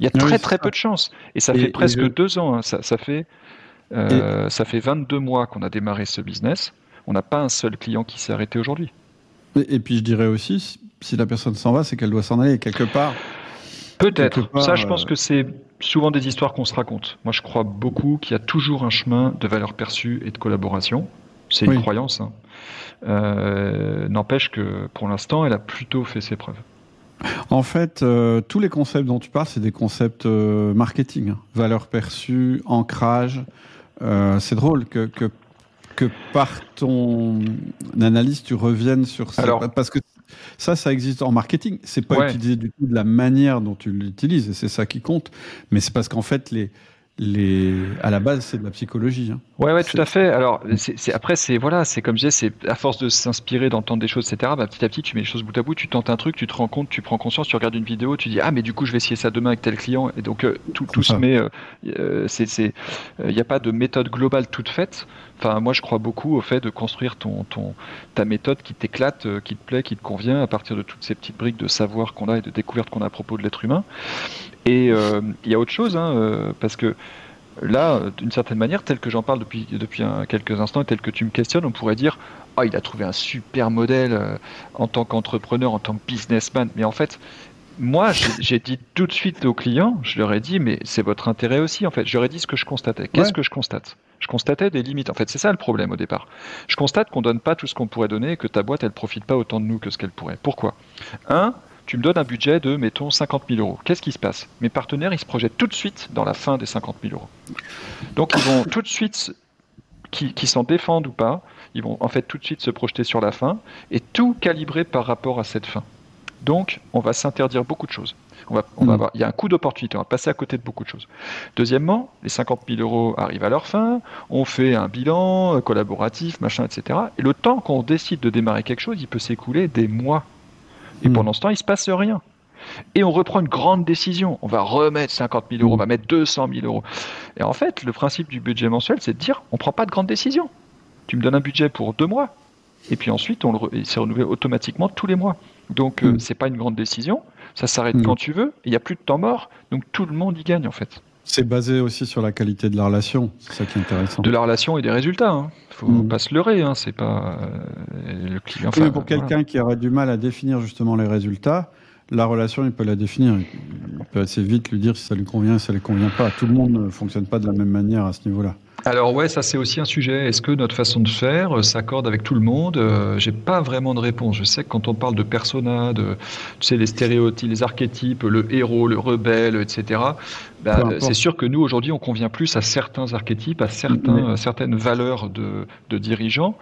Speaker 2: Il y a très très peu de chance. Et ça fait presque deux ans. Hein. Ça, ça, fait, euh, ça fait 22 mois qu'on a démarré ce business. On n'a pas un seul client qui s'est arrêté aujourd'hui.
Speaker 1: Et, puis je dirais aussi, si la personne s'en va, c'est qu'elle doit s'en aller quelque part.
Speaker 2: Peut-être. Ça, je pense euh, que c'est souvent des histoires qu'on se raconte. Moi, je crois beaucoup qu'il y a toujours un chemin de valeur perçue et de collaboration. C'est une croyance. Hein. Euh, n'empêche que pour l'instant, elle a plutôt fait ses preuves.
Speaker 1: En fait, euh, tous les concepts dont tu parles, c'est des concepts euh, marketing. Hein. Valeur perçue, ancrage. Euh, c'est drôle que, que, que, par ton analyse, tu reviennes sur ça. Alors, parce que ça, ça existe en marketing. C'est pas utilisé du tout de la manière dont tu l'utilises, et c'est ça qui compte. Mais c'est parce qu'en fait, les, les, à la base, c'est de la psychologie. Hein.
Speaker 2: Ouais, ouais, tout à fait. Alors, c'est, après, c'est voilà, c'est comme je disais, c'est à force de s'inspirer, d'entendre des choses, etc. Bah, petit à petit, tu mets les choses bout à bout, tu tentes un truc, tu te rends compte, tu prends conscience, tu regardes une vidéo, tu dis ah mais du coup, je vais essayer ça demain avec tel client, et donc euh, tout, tout se met. Euh, euh, c'est, c'est, il n'y a pas de méthode globale toute faite. Enfin, moi, je crois beaucoup au fait de construire ton, ton ta méthode qui t'éclate, qui te plaît, qui te convient, à partir de toutes ces petites briques de savoir qu'on a et de découverte qu'on a à propos de l'être humain. Et euh, il y a autre chose, hein, euh, parce que là, d'une certaine manière, tel que j'en parle depuis, depuis quelques instants et tel que tu me questionnes, on pourrait dire oh, il a trouvé un super modèle euh, en tant qu'entrepreneur, en tant que businessman. Mais en fait, moi, j'ai dit tout de suite aux clients, je leur ai dit, mais c'est votre intérêt aussi, en fait. Ai dit ce que je constatais. Qu'est-ce que je constate? Je constatais des limites. En fait, c'est ça le problème au départ. Je constate qu'on donne pas tout ce qu'on pourrait donner et que ta boîte, elle profite pas autant de nous que ce qu'elle pourrait. Pourquoi? Un, tu me donnes un budget de, mettons, 50 000 euros. Qu'est-ce qui se passe? Mes partenaires, ils se projettent tout de suite dans la fin des 50 000 euros. Donc, ils vont tout de suite, qui, s'en défendent ou pas, ils vont en fait tout de suite se projeter sur la fin et tout calibrer par rapport à cette fin. Donc, on va s'interdire beaucoup de choses. On va, on va hmm. avoir, il y a un coup d'opportunité, on va passer à côté de beaucoup de choses. Deuxièmement, les 50 000 euros arrivent à leur fin, on fait un bilan collaboratif, machin, etc. Et le temps qu'on décide de démarrer quelque chose, il peut s'écouler des mois et hmm. pendant ce temps, il se passe rien. Et on reprend une grande décision. On va remettre 50 000 euros, on va mettre 200 000 euros. Et en fait, le principe du budget mensuel, c'est de dire, on prend pas de grandes décisions. Tu me donnes un budget pour deux mois, et puis ensuite, on le s'est renouvelé automatiquement tous les mois. Donc, ce euh, n'est hmm. c'est pas une grande décision. Ça s'arrête hmm. quand tu veux. Il n'y a plus de temps mort. Donc, tout le monde y gagne, en fait.
Speaker 1: C'est basé aussi sur la qualité de la relation. C'est ça qui est intéressant.
Speaker 2: De la relation et des résultats. Hein faut mm. pas se leurrer, hein, c'est pas euh, le client.
Speaker 1: Enfin, pour quelqu'un qui aurait du mal à définir justement les résultats, la relation, il peut la définir. Il peut assez vite lui dire si ça lui convient, si ça lui convient pas. Tout le monde ne fonctionne pas de la même manière à ce niveau-là.
Speaker 2: Alors ouais, ça c'est aussi un sujet. Est-ce que notre façon de faire euh, s'accorde avec tout le monde? Euh, J'ai pas vraiment de réponse. Je sais que quand on parle de persona, de tu sais les stéréotypes, les archétypes, le héros, le rebelle, etc. Bah, c'est sûr que nous aujourd'hui on convient plus à certains archétypes, à certains, certaines valeurs de, de dirigeants.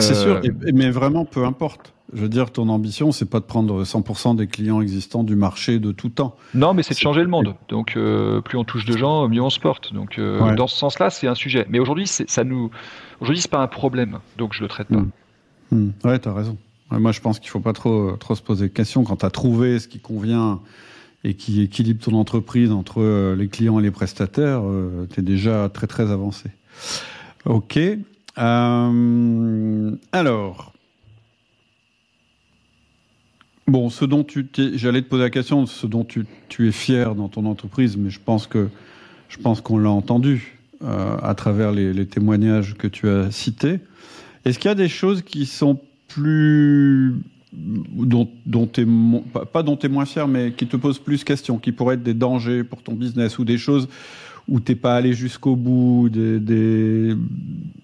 Speaker 1: C'est sûr, euh, mais vraiment peu importe. Je veux dire, ton ambition, c'est pas de prendre 100% des clients existants du marché de tout temps.
Speaker 2: Non, mais c'est de changer le monde. Donc, euh, plus on touche de gens, mieux on se porte. Donc, euh, dans ce sens-là, c'est un sujet. Mais aujourd'hui, ça nous, aujourd'hui, c'est pas un problème. Donc, je le traite pas.
Speaker 1: Hmm. Ouais, t'as raison. moi, je pense qu'il faut pas trop, trop se poser de questions quand tu as trouvé ce qui convient et qui équilibre ton entreprise entre euh, les clients et les prestataires. tu es déjà très, très avancé. Ok. Alors. Bon, ce dont tu j'allais te poser la question, ce dont tu, tu, es fier dans ton entreprise, mais je pense que je pense qu'on l'a entendu euh, à travers les, les, témoignages que tu as cités. Est-ce qu'il y a des choses qui sont plus dont, dont pas dont tu es moins fier, mais qui te posent plus questions, qui pourraient être des dangers pour ton business ou des choses où t'es pas allé jusqu'au bout, des, des,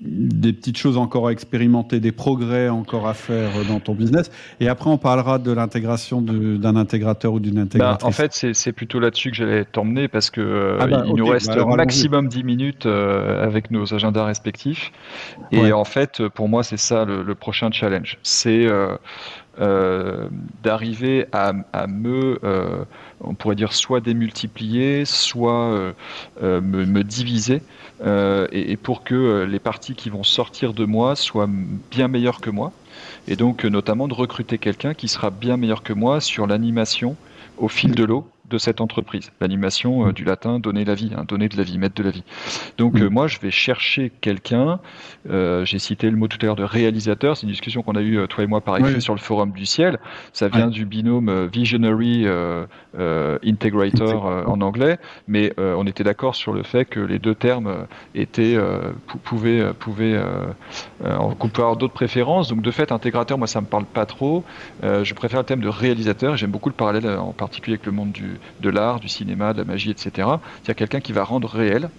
Speaker 1: des, petites choses encore à expérimenter, des progrès encore à faire dans ton business. Et après, on parlera de l'intégration d'un intégrateur ou d'une bah, intégratrice.
Speaker 2: en fait, c'est plutôt là-dessus que j'allais t'emmener parce que euh, ah bah, il nous reste bah, maximum 10 minutes euh, avec nos agendas respectifs. Et en fait, pour moi, c'est ça le, le, prochain challenge. C'est euh, euh, d'arriver à, me, euh, on pourrait dire, soit démultiplier, soit euh, me, diviser, et, pour que les parties qui vont sortir de moi soient bien meilleures que moi. Et donc, notamment, de recruter quelqu'un qui sera bien meilleur que moi sur l'animation au fil de l'eau de cette entreprise. L'animation euh, du latin donner la vie, hein, donner de la vie, mettre de la vie. Donc euh, moi, je vais chercher quelqu'un. Euh, j'ai cité le mot tout à l'heure de réalisateur. C'est une discussion qu'on a eue toi et moi par écrit sur le forum du ciel. Ça vient du binôme visionary integrator en anglais, mais on était d'accord sur le fait que les deux termes étaient pouvaient pouvaient on peut avoir d'autres préférences. Donc de fait, intégrateur, moi ça me parle pas trop. je préfère le thème de réalisateur. J'aime beaucoup le parallèle en particulier avec le monde du de l'art, du cinéma, de la magie, etc. C'est-à-dire quelqu'un qui va rendre réel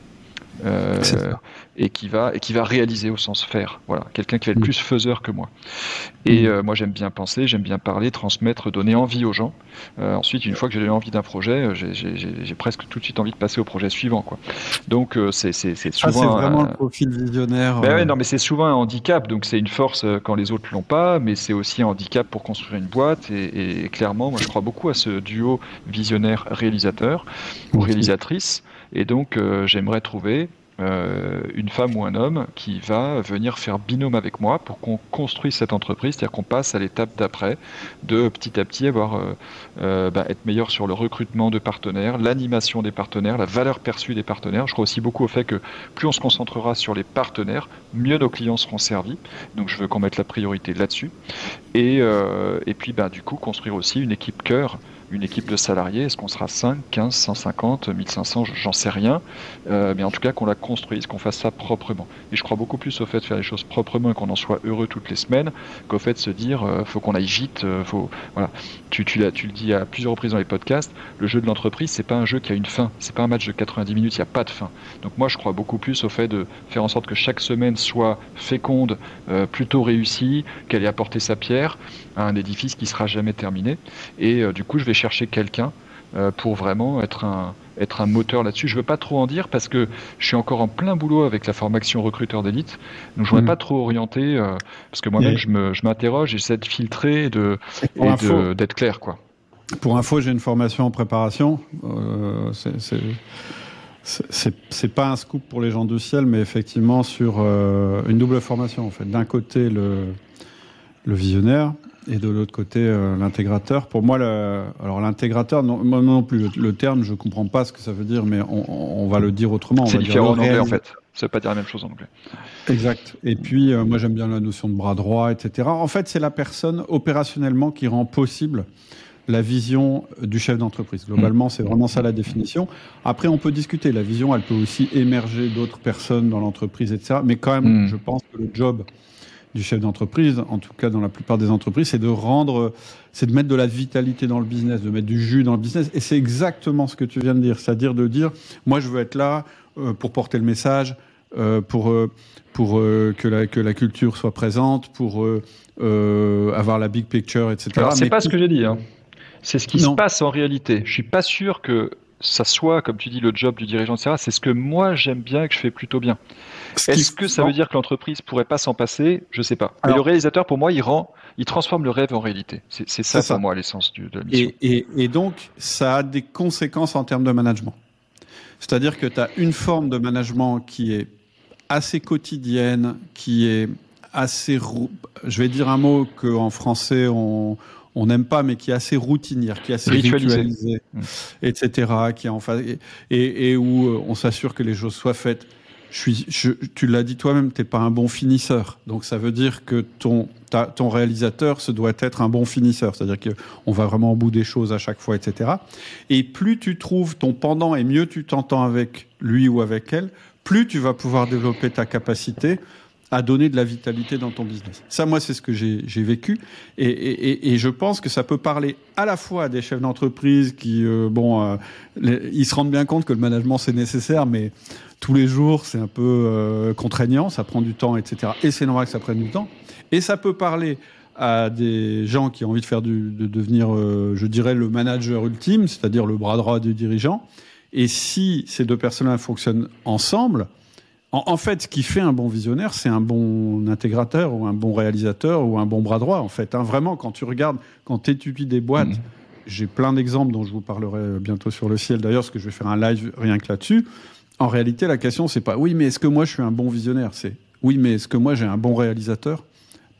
Speaker 2: euh, et qui va et qui va réaliser au sens faire. Voilà, quelqu'un qui va être mm. plus faiseur que moi. Et mm. euh, moi, j'aime bien penser, j'aime bien parler, transmettre, donner envie aux gens. Euh, ensuite, une fois que j'ai envie d'un projet, j'ai presque tout de suite envie de passer au projet suivant. Quoi. Donc, c'est ah, souvent.
Speaker 1: c'est vraiment le profil visionnaire.
Speaker 2: Ben non, mais c'est souvent un handicap. Donc, c'est une force quand les autres l'ont pas, mais c'est aussi un handicap pour construire une boîte. Et, et, clairement, moi, je crois beaucoup à ce duo visionnaire-réalisateur ou réalisatrice. Et donc, euh, j'aimerais trouver euh, une femme ou un homme qui va venir faire binôme avec moi pour qu'on construise cette entreprise, c'est-à-dire qu'on passe à l'étape d'après, de petit à petit avoir euh, bah, être meilleur sur le recrutement de partenaires, l'animation des partenaires, la valeur perçue des partenaires. Je crois aussi beaucoup au fait que plus on se concentrera sur les partenaires, mieux nos clients seront servis. Donc je veux qu'on mette la priorité là-dessus. Et, puis bah, du coup construire aussi une équipe cœur une équipe de salariés, est-ce qu'on sera 5, 15, 150, 1500, j'en sais rien, euh, mais en tout cas qu'on la construise, qu'on fasse ça proprement. Et je crois beaucoup plus au fait de faire les choses proprement et qu'on en soit heureux toutes les semaines qu'au fait de se dire euh, faut qu'on aille vite, euh, faut voilà. Tu, tu, tu le dis à plusieurs reprises dans les podcasts, le jeu de l'entreprise c'est pas un jeu qui a une fin, c'est pas un match de 90 minutes, il n'y a pas de fin. Donc moi je crois beaucoup plus au fait de faire en sorte que chaque semaine soit féconde, plutôt réussie, qu'elle ait apporté sa pierre à un édifice qui sera jamais terminé. Et du coup je vais chercher quelqu'un euh, pour vraiment être un, être un moteur là-dessus. Je veux pas trop en dire parce que je suis encore en plein boulot avec la formation recruteur d'élite. Donc je voudrais mm. pas trop orienter euh, parce que moi-même je m'interroge, j'essaie de filtrer et de d'être clair quoi.
Speaker 1: Pour info, j'ai une formation en préparation. Euh, c'est pas un scoop pour les gens du ciel, mais effectivement sur euh, une double formation en fait. D'un côté le le visionnaire et de l'autre côté euh, l'intégrateur. Pour moi, le, alors l'intégrateur, non, non plus, le, terme, je comprends pas ce que ça veut dire, mais on, on va le dire autrement.
Speaker 2: C'est différent en anglais en fait. Ça veut pas dire la même chose en anglais.
Speaker 1: Exact. Et puis, euh, moi, j'aime bien la notion de bras droit, etc. En fait, c'est la personne opérationnellement qui rend possible la vision du chef d'entreprise. Globalement, c'est vraiment ça la définition. Après, on peut discuter. La vision, elle peut aussi émerger d'autres personnes dans l'entreprise, etc. Mais quand même, hmm. je pense que le job du chef d'entreprise, en tout cas dans la plupart des entreprises, c'est de rendre, c'est de mettre de la vitalité dans le business, de mettre du jus dans le business. Et c'est exactement ce que tu viens de dire, c'est-à-dire de dire, moi je veux être là euh, pour porter le message, euh, pour euh, pour que la que la culture soit présente, pour avoir la big picture, etc.
Speaker 2: C'est pas ce que j'ai dit. Hein. C'est ce qui se passe en réalité. Je suis pas sûr que ça soit, comme tu dis, le job du dirigeant, etc. C'est ce que moi j'aime bien et que je fais plutôt bien. Est-ce que ça veut dire que l'entreprise pourrait pas s'en passer? Je sais pas. Mais le réalisateur, pour moi, il rend, il transforme le rêve en réalité. C'est ça, pour moi, l'essence de la mission.
Speaker 1: Et, donc, ça a des conséquences en termes de management. C'est-à-dire que tu as une forme de management qui est assez quotidienne, qui est assez, je vais dire un mot qu'en français on on n'aime pas, mais qui est assez routinière, qui est assez ritualisée, mmh. etc., qui est en et, et, où euh, on s'assure que les choses soient faites je suis, tu l'as dit toi-même, t'es pas un bon finisseur. Donc ça veut dire que ton, ton réalisateur, se doit être un bon finisseur. C'est-à-dire qu'on va vraiment au bout des choses à chaque fois, etc. Et plus tu trouves ton pendant et mieux tu t'entends avec lui ou avec elle, plus tu vas pouvoir développer ta capacité à donner de la vitalité dans ton business. Ça, moi, c'est ce que j'ai vécu. Et, et, et, je pense que ça peut parler à la fois à des chefs d'entreprise qui, euh, bon, euh, ils se rendent bien compte que le management, c'est nécessaire, mais tous les jours, c'est un peu euh, contraignant, ça prend du temps, etc. Et c'est normal que ça prenne du temps. Et ça peut parler à des gens qui ont envie de faire du, de devenir, euh, je dirais, le manager ultime, c'est-à-dire le bras droit du dirigeant. Et si ces deux personnes-là fonctionnent ensemble, en, fait, ce qui fait un bon visionnaire, c'est un bon intégrateur ou un bon réalisateur ou un bon bras droit. En fait, hein. vraiment, quand tu regardes, quand tu étudies des boîtes, mmh. j'ai plein d'exemples dont je vous parlerai bientôt sur le ciel. D'ailleurs, parce que je vais faire un live rien que là-dessus en réalité, la question, c'est pas oui, mais est-ce que moi je suis un bon visionnaire? C'est oui, mais est-ce que moi j'ai un bon réalisateur?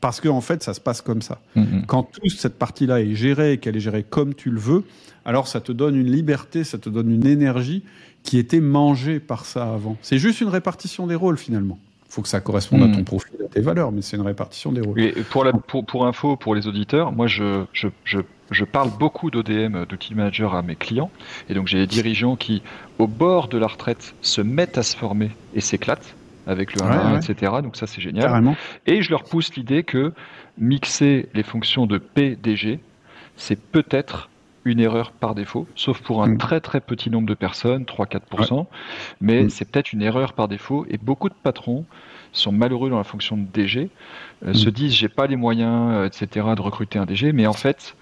Speaker 1: Parce qu'en en fait, ça se passe comme ça. Mm-hmm. Quand toute cette partie-là est gérée et qu'elle est gérée comme tu le veux, alors ça te donne une liberté, ça te donne une énergie qui était mangée par ça avant. C'est juste une répartition des rôles finalement. Il faut que ça corresponde à ton mm. profil, à tes valeurs, mais c'est une répartition des rôles.
Speaker 2: Et pour, la, pour, pour info, pour les auditeurs, moi je, je, je je parle beaucoup d'ODM, d'outil manager à mes clients. Et donc j'ai des dirigeants qui, au bord de la retraite, se mettent à se former et s'éclatent avec le 1, etc. Donc ça c'est génial. Et je leur pousse l'idée que mixer les fonctions de PDG, c'est peut-être une erreur par défaut, sauf pour un
Speaker 1: Mm.
Speaker 2: très très petit nombre de personnes, 3-4%, mais
Speaker 1: Mm.
Speaker 2: c'est peut-être une erreur par défaut, et beaucoup de patrons sont malheureux dans la fonction de DG, euh,
Speaker 1: Mm.
Speaker 2: se disent j'ai pas les moyens, euh, etc., de recruter un DG, mais en fait,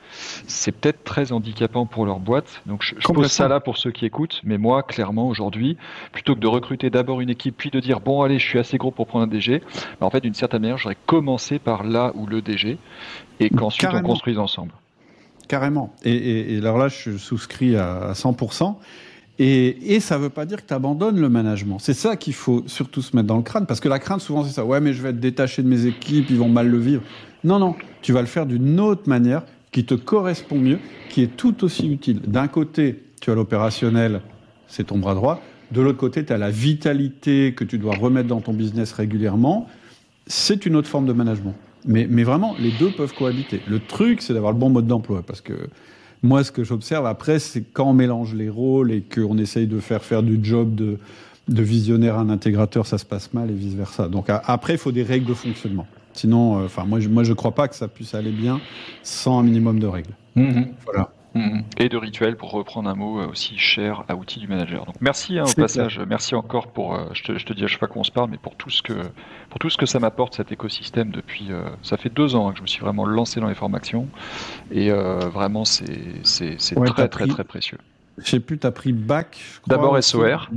Speaker 2: c'est peut-être très handicapant pour leur boîte. Donc je, je pose ça là pour ceux qui écoutent, mais moi, clairement, aujourd'hui, plutôt que de recruter d'abord une équipe, puis de dire bon allez, je suis assez gros pour prendre un DG, bah, en fait, d'une certaine manière, j'aurais commencé par là ou le DG, et qu'ensuite on construise ensemble.
Speaker 1: Carrément. Et, et- et alors là, je souscris à, à 100%. Et, et ça ne veut pas dire que tu abandonnes le management. C'est ça qu'il faut surtout se mettre dans le crâne. Parce que la crainte, souvent, c'est ça. Ouais, mais je vais être détaché de mes équipes, ils vont mal le vivre. Non, non. Tu vas le faire d'une autre manière qui te correspond mieux, qui est tout aussi utile. D'un côté, tu as l'opérationnel, c'est ton bras droit. De l'autre côté, tu as la vitalité que tu dois remettre dans ton business régulièrement. C'est une autre forme de management. Mais, mais vraiment, les deux peuvent cohabiter. Le truc, c'est d'avoir le bon mode d'emploi. Parce que moi, ce que j'observe après, c'est quand on mélange les rôles et qu'on essaye de faire faire du job de, de visionnaire à un intégrateur, ça se passe mal et vice-versa. Donc après, il faut des règles de fonctionnement. Sinon, euh, enfin, moi, je, moi, je crois pas que ça puisse aller bien sans un minimum de règles. Voilà.
Speaker 2: Mhm. Et de rituel pour reprendre un mot euh, aussi cher à outils du manager. Donc merci hein, au passage, merci encore pour, euh, je, te, je te dis à chaque fois qu'on se parle, mais pour tout ce que, pour tout ce que ça m'apporte cet écosystème depuis, euh, ça fait deux ans hein, que je me suis vraiment lancé dans les formations et euh, vraiment c'est
Speaker 1: Ouais,
Speaker 2: très très très précieux.
Speaker 1: Je sais plus, tu as pris bac.
Speaker 2: D'abord
Speaker 1: aussi.
Speaker 2: SOR.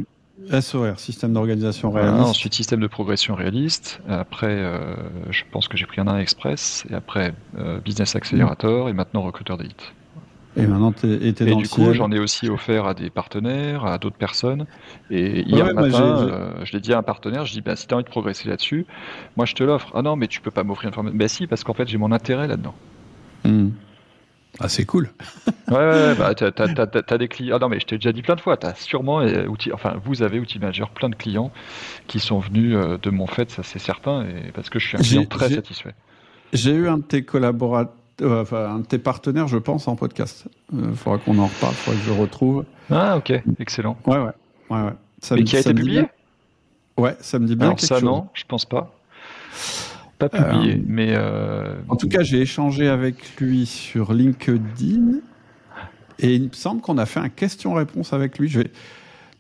Speaker 1: SOR, système d'organisation
Speaker 2: Voilà,
Speaker 1: réaliste.
Speaker 2: ensuite système de progression réaliste. Après, euh, je pense que j'ai pris un 1 express et après euh, business accelerator et maintenant recruteur d'élite.
Speaker 1: Et maintenant, tu es,
Speaker 2: Et
Speaker 1: dans
Speaker 2: du
Speaker 1: le
Speaker 2: coup, j'en ai aussi offert à des partenaires, à d'autres personnes. Et hier
Speaker 1: ouais,
Speaker 2: matin, euh, je l'ai dit à un partenaire, je dis, bah, si tu as envie de progresser là-dessus, moi je te l'offre. Ah non, mais tu peux pas m'offrir une formation. Bah si, parce qu'en fait, j'ai mon intérêt là-dedans.
Speaker 1: Hmm. Ah, c'est cool.
Speaker 2: Ouais, ouais, ouais, bah, t'as, t'as- t'as- des clients. Ah non, mais je t'ai déjà dit plein de fois, t'as sûrement, euh, outil... enfin, vous avez, Outil Manager, plein de clients qui sont venus euh, de mon fait, ça c'est certain, et parce que je suis un
Speaker 1: J'ai-
Speaker 2: client très
Speaker 1: j'ai-
Speaker 2: satisfait.
Speaker 1: J'ai eu un de tes collaborateurs, euh, enfin, un de tes partenaires, je pense, en podcast. Il faudra qu'on en reparle, il faudra que je le retrouve.
Speaker 2: Ah, ok, excellent.
Speaker 1: Ouais, ouais. ouais, ouais. Ça
Speaker 2: Mais
Speaker 1: me-
Speaker 2: qui a
Speaker 1: ça
Speaker 2: été publié
Speaker 1: bien- Ouais, ça me dit bien
Speaker 2: Alors
Speaker 1: quelque
Speaker 2: ça,
Speaker 1: chose.
Speaker 2: non, je pense pas. Pas publié,
Speaker 1: Euh,
Speaker 2: mais. euh,
Speaker 1: En tout cas, j'ai échangé avec lui sur LinkedIn et il me semble qu'on a fait un question-réponse avec lui. Je vais...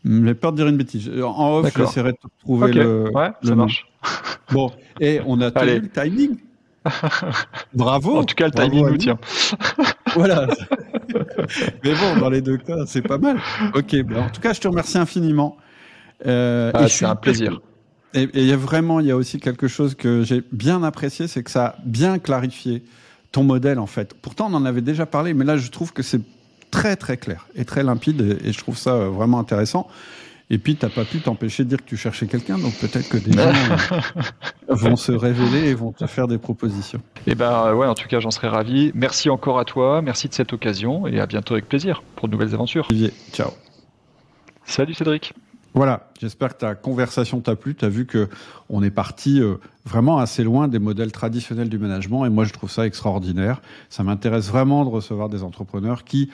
Speaker 1: J'ai peur de dire une bêtise. En off, j'essaierai de trouver le.
Speaker 2: ouais,
Speaker 1: le
Speaker 2: ça marche.
Speaker 1: Bon, et on a tenu le timing. Bravo.
Speaker 2: En tout cas, le timing nous tient.
Speaker 1: Voilà. Mais bon, dans les deux cas, c'est pas mal. Ok, ben, en tout cas, je te remercie infiniment. Euh,
Speaker 2: Ah, c'est un plaisir.
Speaker 1: Et il y a vraiment, il y a aussi quelque chose que j'ai bien apprécié, c'est que ça a bien clarifié ton modèle en fait. Pourtant, on en avait déjà parlé, mais là, je trouve que c'est très très clair et très limpide, et, et je trouve ça euh, vraiment intéressant. Et puis, t'as pas pu t'empêcher de dire que tu cherchais quelqu'un, donc peut-être que des gens euh, vont se révéler et vont te faire des propositions.
Speaker 2: Et ben euh, ouais, en tout cas, j'en serais ravi. Merci encore à toi, merci de cette occasion et à bientôt avec plaisir pour de nouvelles aventures.
Speaker 1: Olivier, ciao.
Speaker 2: Salut Cédric.
Speaker 1: Voilà, j'espère que ta conversation t'a plu. Tu as vu que on est parti euh, vraiment assez loin des modèles traditionnels du management et moi je trouve ça extraordinaire. Ça m'intéresse vraiment de recevoir des entrepreneurs qui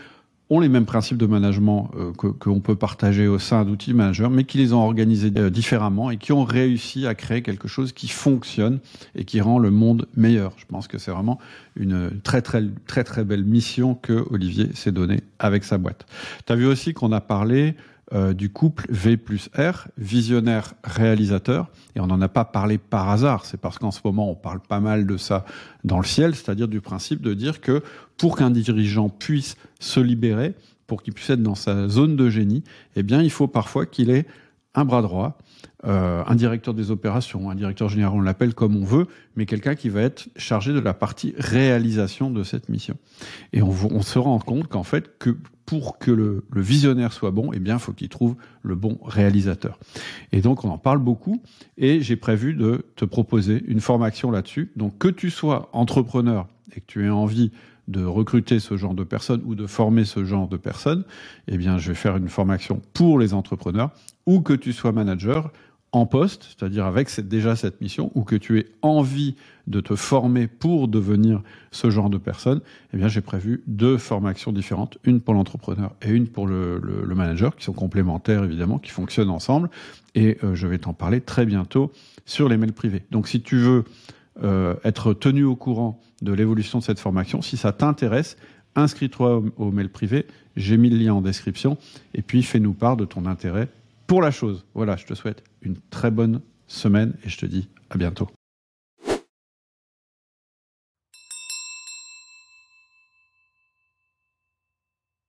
Speaker 1: ont les mêmes principes de management euh, que qu'on peut partager au sein d'outils managers, mais qui les ont organisés euh, différemment et qui ont réussi à créer quelque chose qui fonctionne et qui rend le monde meilleur. Je pense que c'est vraiment une très très très très belle mission que Olivier s'est donnée avec sa boîte. Tu as vu aussi qu'on a parlé euh, du couple V plus R, visionnaire réalisateur, et on n'en a pas parlé par hasard, c'est parce qu'en ce moment on parle pas mal de ça dans le ciel, c'est-à-dire du principe de dire que pour qu'un dirigeant puisse se libérer, pour qu'il puisse être dans sa zone de génie, eh bien il faut parfois qu'il ait un bras droit, euh, un directeur des opérations, un directeur général, on l'appelle comme on veut, mais quelqu'un qui va être chargé de la partie réalisation de cette mission. Et on, on se rend compte qu'en fait, que pour que le, visionnaire soit bon, eh bien, il faut qu'il trouve le bon réalisateur. Et donc, on en parle beaucoup, et j'ai prévu de te proposer une formation là-dessus. Donc, que tu sois entrepreneur et que tu aies envie de recruter ce genre de personnes ou de former ce genre de personnes, eh bien, je vais faire une formation pour les entrepreneurs, ou que tu sois manager en poste, c'est-à-dire avec déjà cette mission, ou que tu aies envie de te former pour devenir ce genre de personne, eh bien j'ai prévu deux formations différentes, une pour l'entrepreneur et une pour le, manager, qui sont complémentaires évidemment, qui fonctionnent ensemble. Et euh, je vais t'en parler très bientôt sur les mails privés. Donc si tu veux euh, être tenu au courant de l'évolution de cette formation, si ça t'intéresse, inscris-toi au, au mail privé. J'ai mis le lien en description. Et puis fais-nous part de ton intérêt pour la chose. Voilà, je te souhaite une très bonne semaine et je te dis à bientôt.